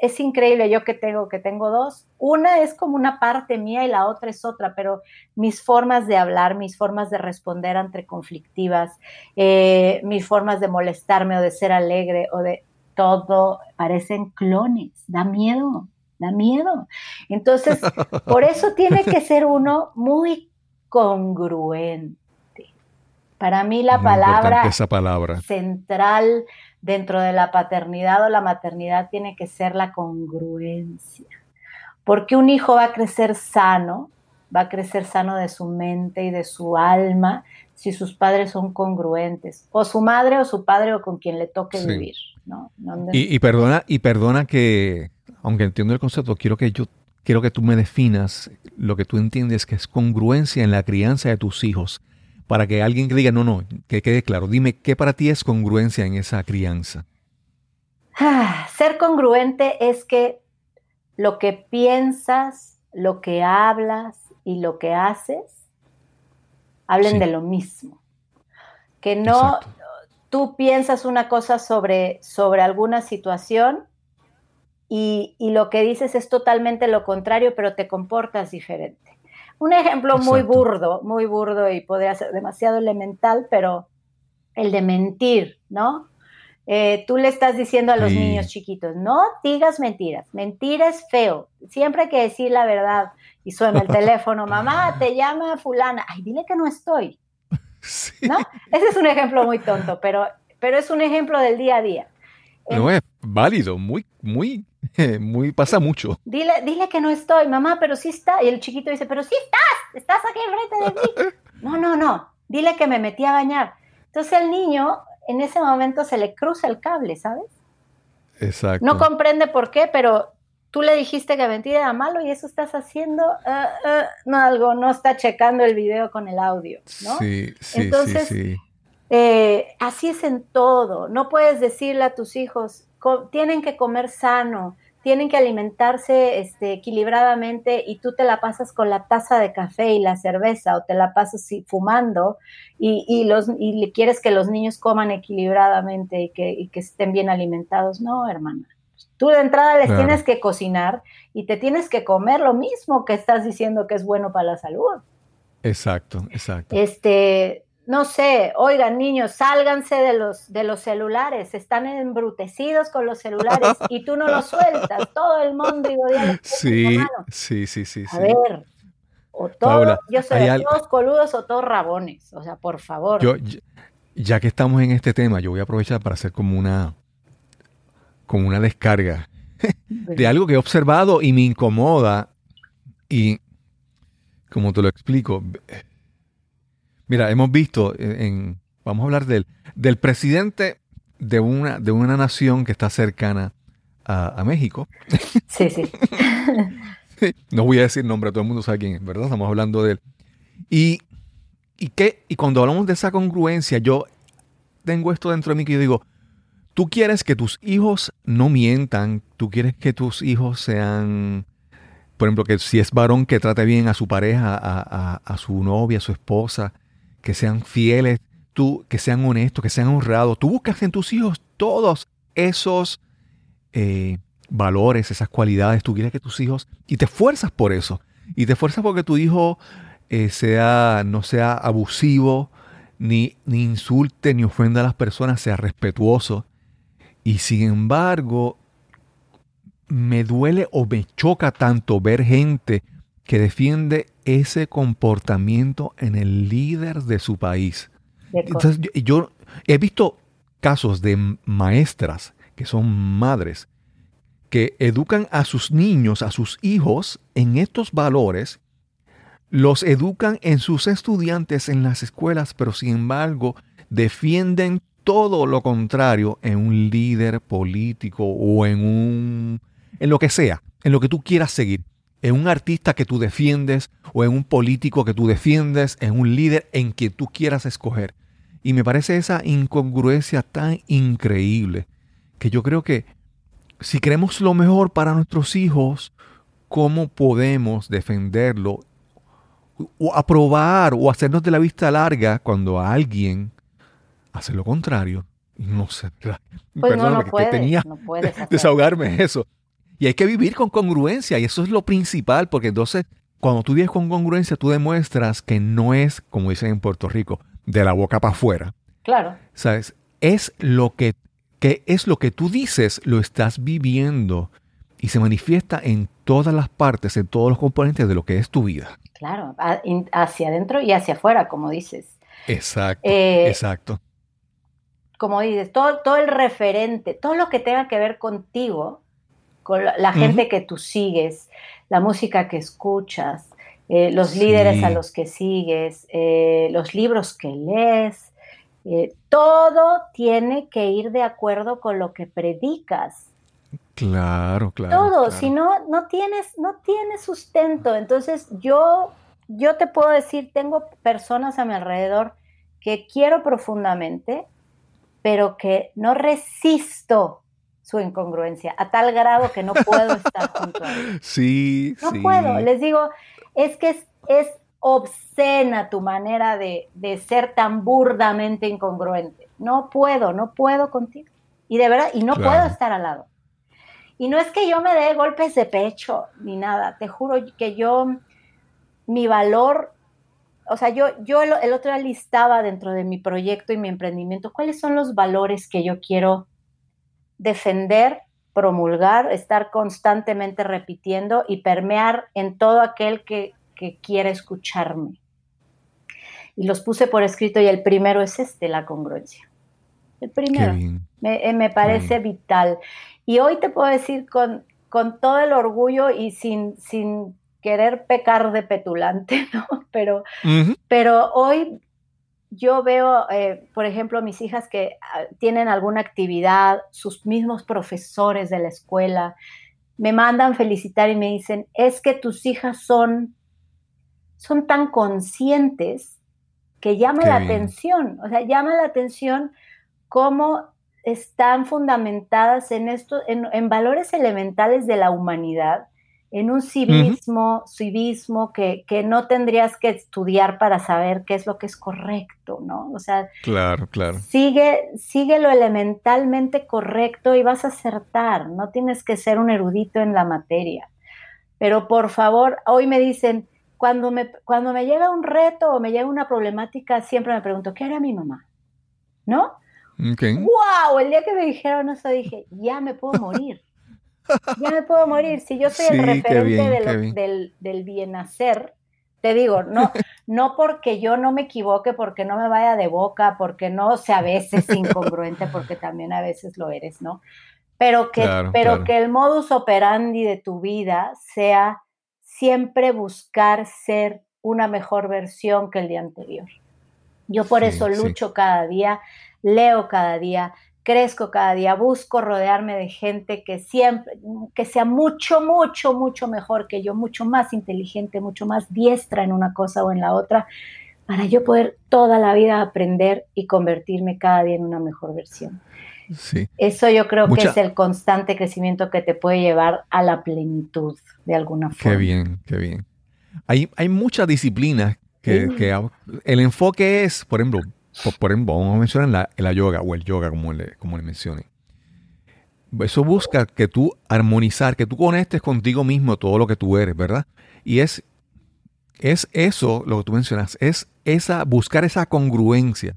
es increíble yo que tengo, que tengo dos. Una es como una parte mía y la otra es otra, pero mis formas de hablar, mis formas de responder ante conflictivas, eh, mis formas de molestarme o de ser alegre o de todo, parecen clones, da miedo, da miedo. Entonces, (laughs) por eso tiene que ser uno muy congruente. Para mí la palabra, esa palabra central dentro de la paternidad o la maternidad tiene que ser la congruencia. Porque un hijo va a crecer sano, va a crecer sano de su mente y de su alma si sus padres son congruentes, o su madre o su padre o con quien le toque vivir. y, perdona, y perdona que, aunque entiendo el concepto, quiero que yo quiero que tú me definas lo que tú entiendes que es congruencia en la crianza de tus hijos? Para que alguien que diga, no, no, que quede claro, dime qué para ti es congruencia en esa crianza. Ah, ser congruente es que lo que piensas, lo que hablas y lo que haces hablen de lo mismo. Que no tú piensas una cosa sobre, sobre alguna situación y, lo que dices es totalmente lo contrario, pero te comportas diferente. Un ejemplo muy burdo, muy burdo y podría ser demasiado elemental, pero el de mentir, ¿no? Eh, tú le estás diciendo a los niños chiquitos, no digas mentiras, mentira es feo, siempre hay que decir la verdad. Y suena el teléfono, mamá, te llama fulana, ay, dile que no estoy. (laughs) ¿No? Ese es un ejemplo muy tonto, pero, pero es un ejemplo del día a día. No es válido, muy, muy, (laughs) muy, pasa mucho. Dile, dile que no estoy, mamá, pero sí está. Y el chiquito dice, pero sí estás, estás aquí enfrente de mí. (laughs) No, no, no, dile que me metí a bañar. Entonces el niño en ese momento se le cruza el cable, ¿sabes? Exacto. No comprende por qué, pero tú le dijiste que mentira era malo y eso estás haciendo, eh, eh, no, algo, no está checando el video con el audio, ¿no? Sí, sí, Entonces, sí, eh, así es en todo. No puedes decirle a tus hijos, tienen que comer sano, tienen que alimentarse este, equilibradamente y tú te la pasas con la taza de café y la cerveza o te la pasas fumando y, los, y quieres que los niños coman equilibradamente y que, que estén bien alimentados. No, hermana. Tú de entrada les tienes que cocinar y te tienes que comer lo mismo que estás diciendo que es bueno para la salud. Exacto, exacto. Este, no sé, oigan niños, sálganse de los, de los celulares, están embrutecidos con los celulares y tú no los sueltas, todo el mundo y sí, sí, sí, sí, A ver, o todos, yo soy todos coludos o todos rabones, o sea, por favor. Yo, ya que estamos en este tema, yo voy a aprovechar para hacer como una, como una descarga (laughs) de algo que he observado y me incomoda y, como te lo explico, Mira, hemos visto en, vamos a hablar del, del presidente de una, de una nación que está cercana a, México. Sí, sí. (laughs) no voy a decir nombre, todo el mundo sabe quién es, ¿verdad? Estamos hablando de él. Y, y, qué, y cuando hablamos de esa congruencia, yo tengo esto dentro de mí que yo digo, tú quieres que tus hijos no mientan, tú quieres que tus hijos sean, por ejemplo, que si es varón, que trate bien a su pareja, a, a su novia, a su esposa, que sean fieles, tú, que sean honestos, que sean honrados. Tú buscas en tus hijos todos esos eh, valores, esas cualidades. Tú quieres que tus hijos, y te esfuerzas por eso. Y te esfuerzas porque tu hijo eh, sea, no sea abusivo, ni, ni insulte, ni ofenda a las personas, sea respetuoso. Y sin embargo, me duele o me choca tanto ver gente que defiende ese comportamiento en el líder de su país. Entonces, yo, he visto casos de maestras que son madres que educan a sus niños, a sus hijos en estos valores, los educan en sus estudiantes en las escuelas, pero sin embargo defienden todo lo contrario en un líder político o en un en lo que sea, en lo que tú quieras seguir en un artista que tú defiendes o en un político que tú defiendes, en un líder en que tú quieras escoger. Y me parece esa incongruencia tan increíble que yo creo que si queremos lo mejor para nuestros hijos, ¿cómo podemos defenderlo o aprobar o hacernos de la vista larga cuando alguien hace lo contrario? No sé. Pues no, no tenía no (laughs) desahogarme eso. Y hay que vivir con congruencia y eso es lo principal, porque entonces cuando tú vives con congruencia, tú demuestras que no es, como dicen en Puerto Rico, de la boca para afuera. Claro. ¿Sabes? Es lo que, que es lo que tú dices, lo estás viviendo y se manifiesta en todas las partes, en todos los componentes de lo que es tu vida. Claro, hacia adentro y hacia afuera, como dices. Exacto, eh, exacto. Como dices, todo, todo el referente, todo lo que tenga que ver contigo, con la gente que tú sigues, la música que escuchas, eh, los líderes a los que sigues, eh, los libros que lees, eh, todo tiene que ir de acuerdo con lo que predicas. Claro, claro. Todo, si no, no tienes, no tienes sustento. Entonces, yo, yo te puedo decir, tengo personas a mi alrededor que quiero profundamente, pero que no resisto su incongruencia a tal grado que no puedo estar (laughs) junto a ellos. Sí, no puedo. Les digo, es que es, es obscena tu manera de, de, ser tan burdamente incongruente. No puedo, no puedo contigo. Y de verdad, y no puedo estar al lado. Y no es que yo me dé golpes de pecho ni nada, te juro que yo, mi valor, o sea, yo, yo el, el otro día listaba dentro de mi proyecto y mi emprendimiento cuáles son los valores que yo quiero defender, promulgar, estar constantemente repitiendo y permear en todo aquel que, que quiera escucharme. Y los puse por escrito y el primero es este, la congruencia. El primero. Me, eh, me, parece vital. Y hoy te puedo decir con, con todo el orgullo y sin, sin querer pecar de petulante, (laughs) ¿no? Pero, pero hoy yo veo, eh, por ejemplo, mis hijas que ah, tienen alguna actividad, sus mismos profesores de la escuela me mandan felicitar y me dicen, es que tus hijas son, son tan conscientes que llama la atención, o sea, llama la atención cómo están fundamentadas en, esto, en, en valores elementales de la humanidad en un civismo, civismo que, que, no tendrías que estudiar para saber qué es lo que es correcto, ¿no? O sea, claro, claro. Sigue, sigue lo elementalmente correcto y vas a acertar, no tienes que ser un erudito en la materia. Pero por favor, hoy me dicen, cuando me, cuando me llega un reto o me llega una problemática, siempre me pregunto, ¿qué hará mi mamá? ¿No? Okay. ¡Wow! El día que me dijeron eso dije, ya me puedo morir ya me puedo morir. Si yo soy el referente del, del bien hacer, te digo, no, (laughs) no porque yo no me equivoque, porque no me vaya de boca, porque no sea a veces incongruente, porque también a veces lo eres, ¿no? Pero que, pero que el modus operandi de tu vida sea siempre buscar ser una mejor versión que el día anterior. Yo por eso lucho cada día, leo cada día, crezco cada día, busco rodearme de gente que siempre, que sea mucho, mucho, mucho mejor que yo, mucho más inteligente, mucho más diestra en una cosa o en la otra, para yo poder toda la vida aprender y convertirme cada día en una mejor versión. Sí. Eso yo creo que es el constante crecimiento que te puede llevar a la plenitud de alguna forma. Qué bien, qué bien. Hay, hay muchas disciplinas que, que el enfoque es, por ejemplo, por, ejemplo, vamos a mencionar la, yoga o el yoga, como le, como le mencioné. Eso busca que tú armonizar, que tú conectes contigo mismo todo lo que tú eres, ¿verdad? Y es, es eso lo que tú mencionas, es esa, buscar esa congruencia,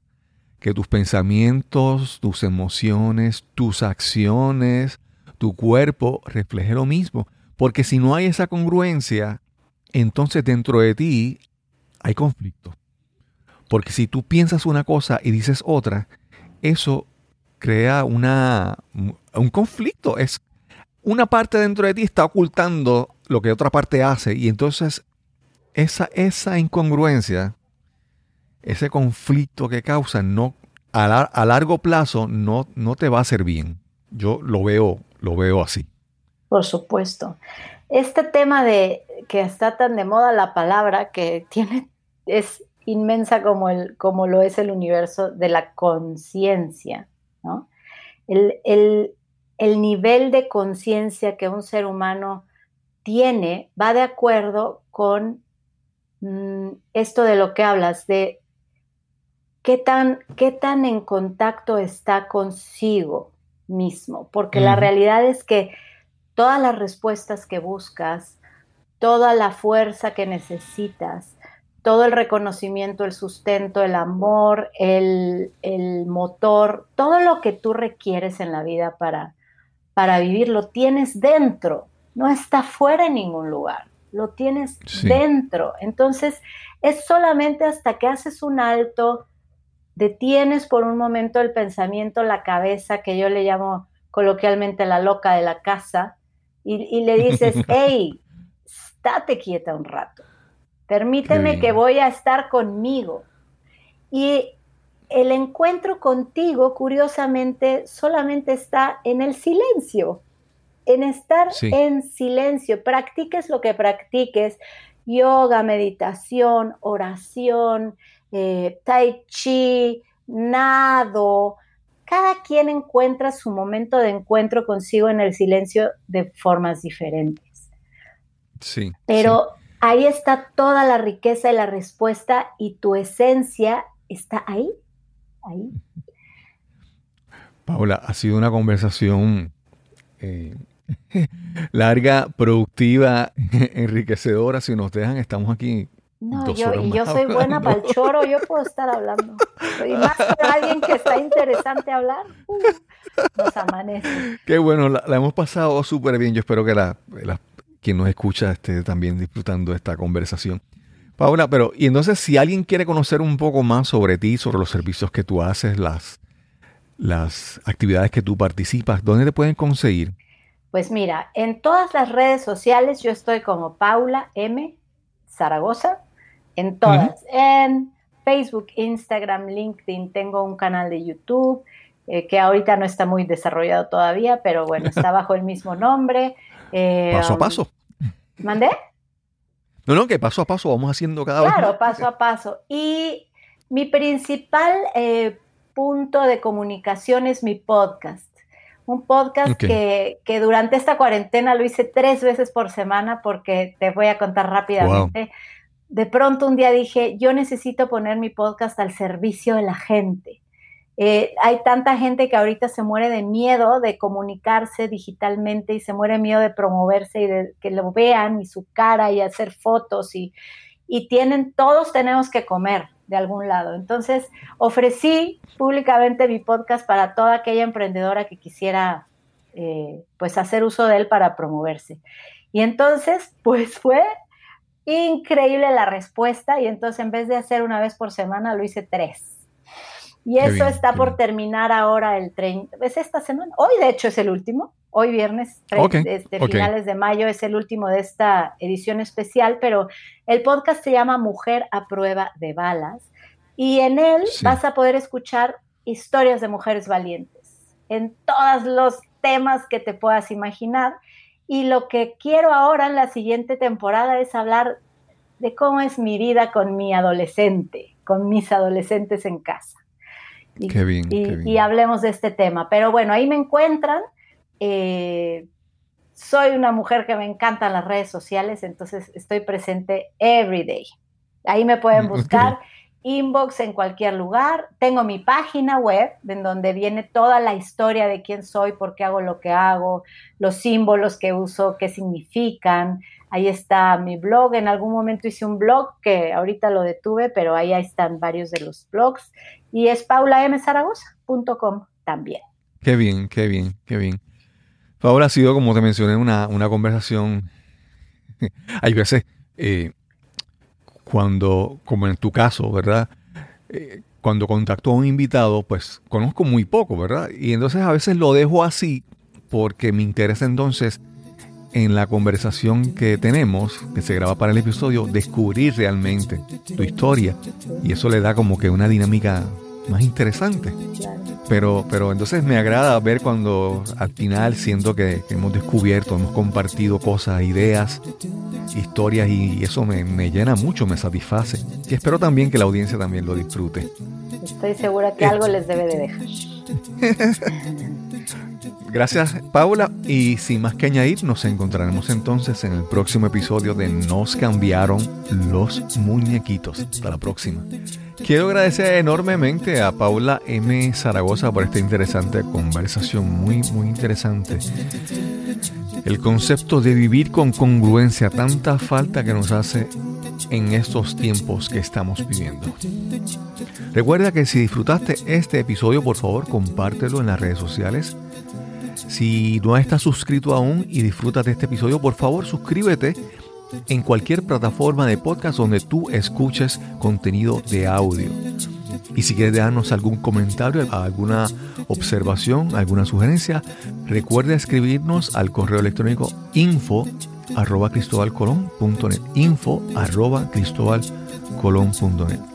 que tus pensamientos, tus emociones, tus acciones, tu cuerpo refleje lo mismo. Porque si no hay esa congruencia, entonces dentro de ti hay conflicto. Porque si tú piensas una cosa y dices otra, eso crea una, un conflicto. Es una parte dentro de ti está ocultando lo que otra parte hace y entonces esa, esa incongruencia, ese conflicto que causa, no, a, largo plazo no, no te va a hacer bien. Yo lo veo, lo veo así. Por supuesto. Este tema de que está tan de moda la palabra que tiene es inmensa como, el, como lo es el universo de la conciencia, ¿no? El, nivel de conciencia que un ser humano tiene va de acuerdo con mm, esto de lo que hablas, de qué tan, qué tan en contacto está consigo mismo, porque la realidad es que todas las respuestas que buscas, toda la fuerza que necesitas, todo el reconocimiento, el sustento, el amor, el, motor, todo lo que tú requieres en la vida para, para vivir, lo tienes dentro, no está fuera en ningún lugar, lo tienes dentro. Entonces, es solamente hasta que haces un alto, detienes por un momento el pensamiento, la cabeza, que yo le llamo coloquialmente la loca de la casa, y, y le dices, (laughs) hey, estate quieta un rato Permíteme que voy a estar conmigo. Y el encuentro contigo, curiosamente, solamente está en el silencio. en estar en silencio, practiques lo que practiques, yoga, meditación, oración, eh, tai chi, nado, cada quien encuentra su momento de encuentro consigo en el silencio de formas diferentes. Sí. Pero ahí está toda la riqueza y la respuesta y tu esencia está ahí, ahí. Paula, ha sido una conversación eh, (laughs) larga, productiva, (laughs) enriquecedora. Si nos dejan, estamos aquí. No, yo, y yo soy buena para el choro, yo puedo estar hablando. Y más para alguien que está interesante hablar, uh, nos amanece. Qué bueno, la, hemos pasado súper bien. Yo espero que la, quien nos escucha esté también disfrutando esta conversación. Paula, pero, y entonces si alguien quiere conocer un poco más sobre ti, sobre los servicios que tú haces, las, las actividades que tú participas, ¿dónde te pueden conseguir? Pues mira, en todas las redes sociales yo estoy como Paula M. Zaragoza, en todas, en Facebook, Instagram, LinkedIn, tengo un canal de YouTube eh, que ahorita no está muy desarrollado todavía, pero bueno, está (laughs) bajo el mismo nombre. Eh, paso a um, paso. ¿Mandé? No, no, que paso a paso vamos haciendo cada vez. Claro, paso a paso. Y mi principal eh, punto de comunicación es mi podcast. Un podcast que, durante esta cuarentena lo hice tres veces por semana porque te voy a contar rápidamente. De pronto un día dije, yo necesito poner mi podcast al servicio de la gente. Eh, hay tanta gente que ahorita se muere de miedo de comunicarse digitalmente y se muere de miedo de promoverse y de que lo vean y su cara y hacer fotos y, y tienen, todos tenemos que comer de algún lado. Entonces, ofrecí públicamente mi podcast para toda aquella emprendedora que quisiera eh, pues hacer uso de él para promoverse. Y entonces, pues fue increíble la respuesta y entonces en vez de hacer una vez por semana, lo hice tres. Y eso está por terminar ahora el 30, es esta semana, hoy de hecho es el último, hoy viernes, este, finales de mayo, es el último de esta edición especial, pero el podcast se llama Mujer a prueba de balas y en él vas a poder escuchar historias de mujeres valientes en todos los temas que te puedas imaginar. Y lo que quiero ahora en la siguiente temporada es hablar de cómo es mi vida con mi adolescente, con mis adolescentes en casa. Y, qué bien, y hablemos de este tema. Pero bueno, ahí me encuentran eh, soy una mujer que me encantan las redes sociales, entonces estoy presente every day. Ahí me pueden (laughs) buscar. Inbox en cualquier lugar. Tengo mi página web en donde viene toda la historia de quién soy, por qué hago lo que hago, los símbolos que uso, qué significan. Ahí está mi blog. En algún momento hice un blog que ahorita lo detuve, pero ahí están varios de los blogs. Y es paulamzaragoza.com también. Qué bien, qué bien, qué bien. Ahora ha sido, como te mencioné, una, conversación. (laughs) Hay veces, eh, cuando, como en tu caso, ¿verdad? Eh, cuando contacto a un invitado, pues conozco muy poco, ¿verdad? Y entonces a veces lo dejo así porque me interesa entonces en la conversación que tenemos, que se graba para el episodio, descubrir realmente tu historia. Y eso le da como que una dinámica más interesante. Pero, pero entonces me agrada ver cuando al final siento que, hemos descubierto, hemos compartido cosas, ideas, historias y eso me, me, llena mucho, me satisface. Y espero también que la audiencia también lo disfrute. Estoy segura que algo les debe de dejar. Gracias Paula y sin más que añadir nos encontraremos entonces en el próximo episodio de Nos cambiaron los muñequitos. Hasta la próxima. Quiero agradecer enormemente a Paula M. Zaragoza por esta interesante conversación, muy, muy interesante. El concepto de vivir con congruencia, tanta falta que nos hace en estos tiempos que estamos viviendo. Recuerda que si disfrutaste este episodio, por favor, compártelo en las redes sociales. Si no estás suscrito aún y disfrutas de este episodio, por favor, suscríbete en cualquier plataforma de podcast donde tú escuches contenido de audio. Y si quieres dejarnos algún comentario, alguna observación, alguna sugerencia, recuerda escribirnos al correo electrónico info arroba cristobalcolón.net info arroba cristobalcolón.net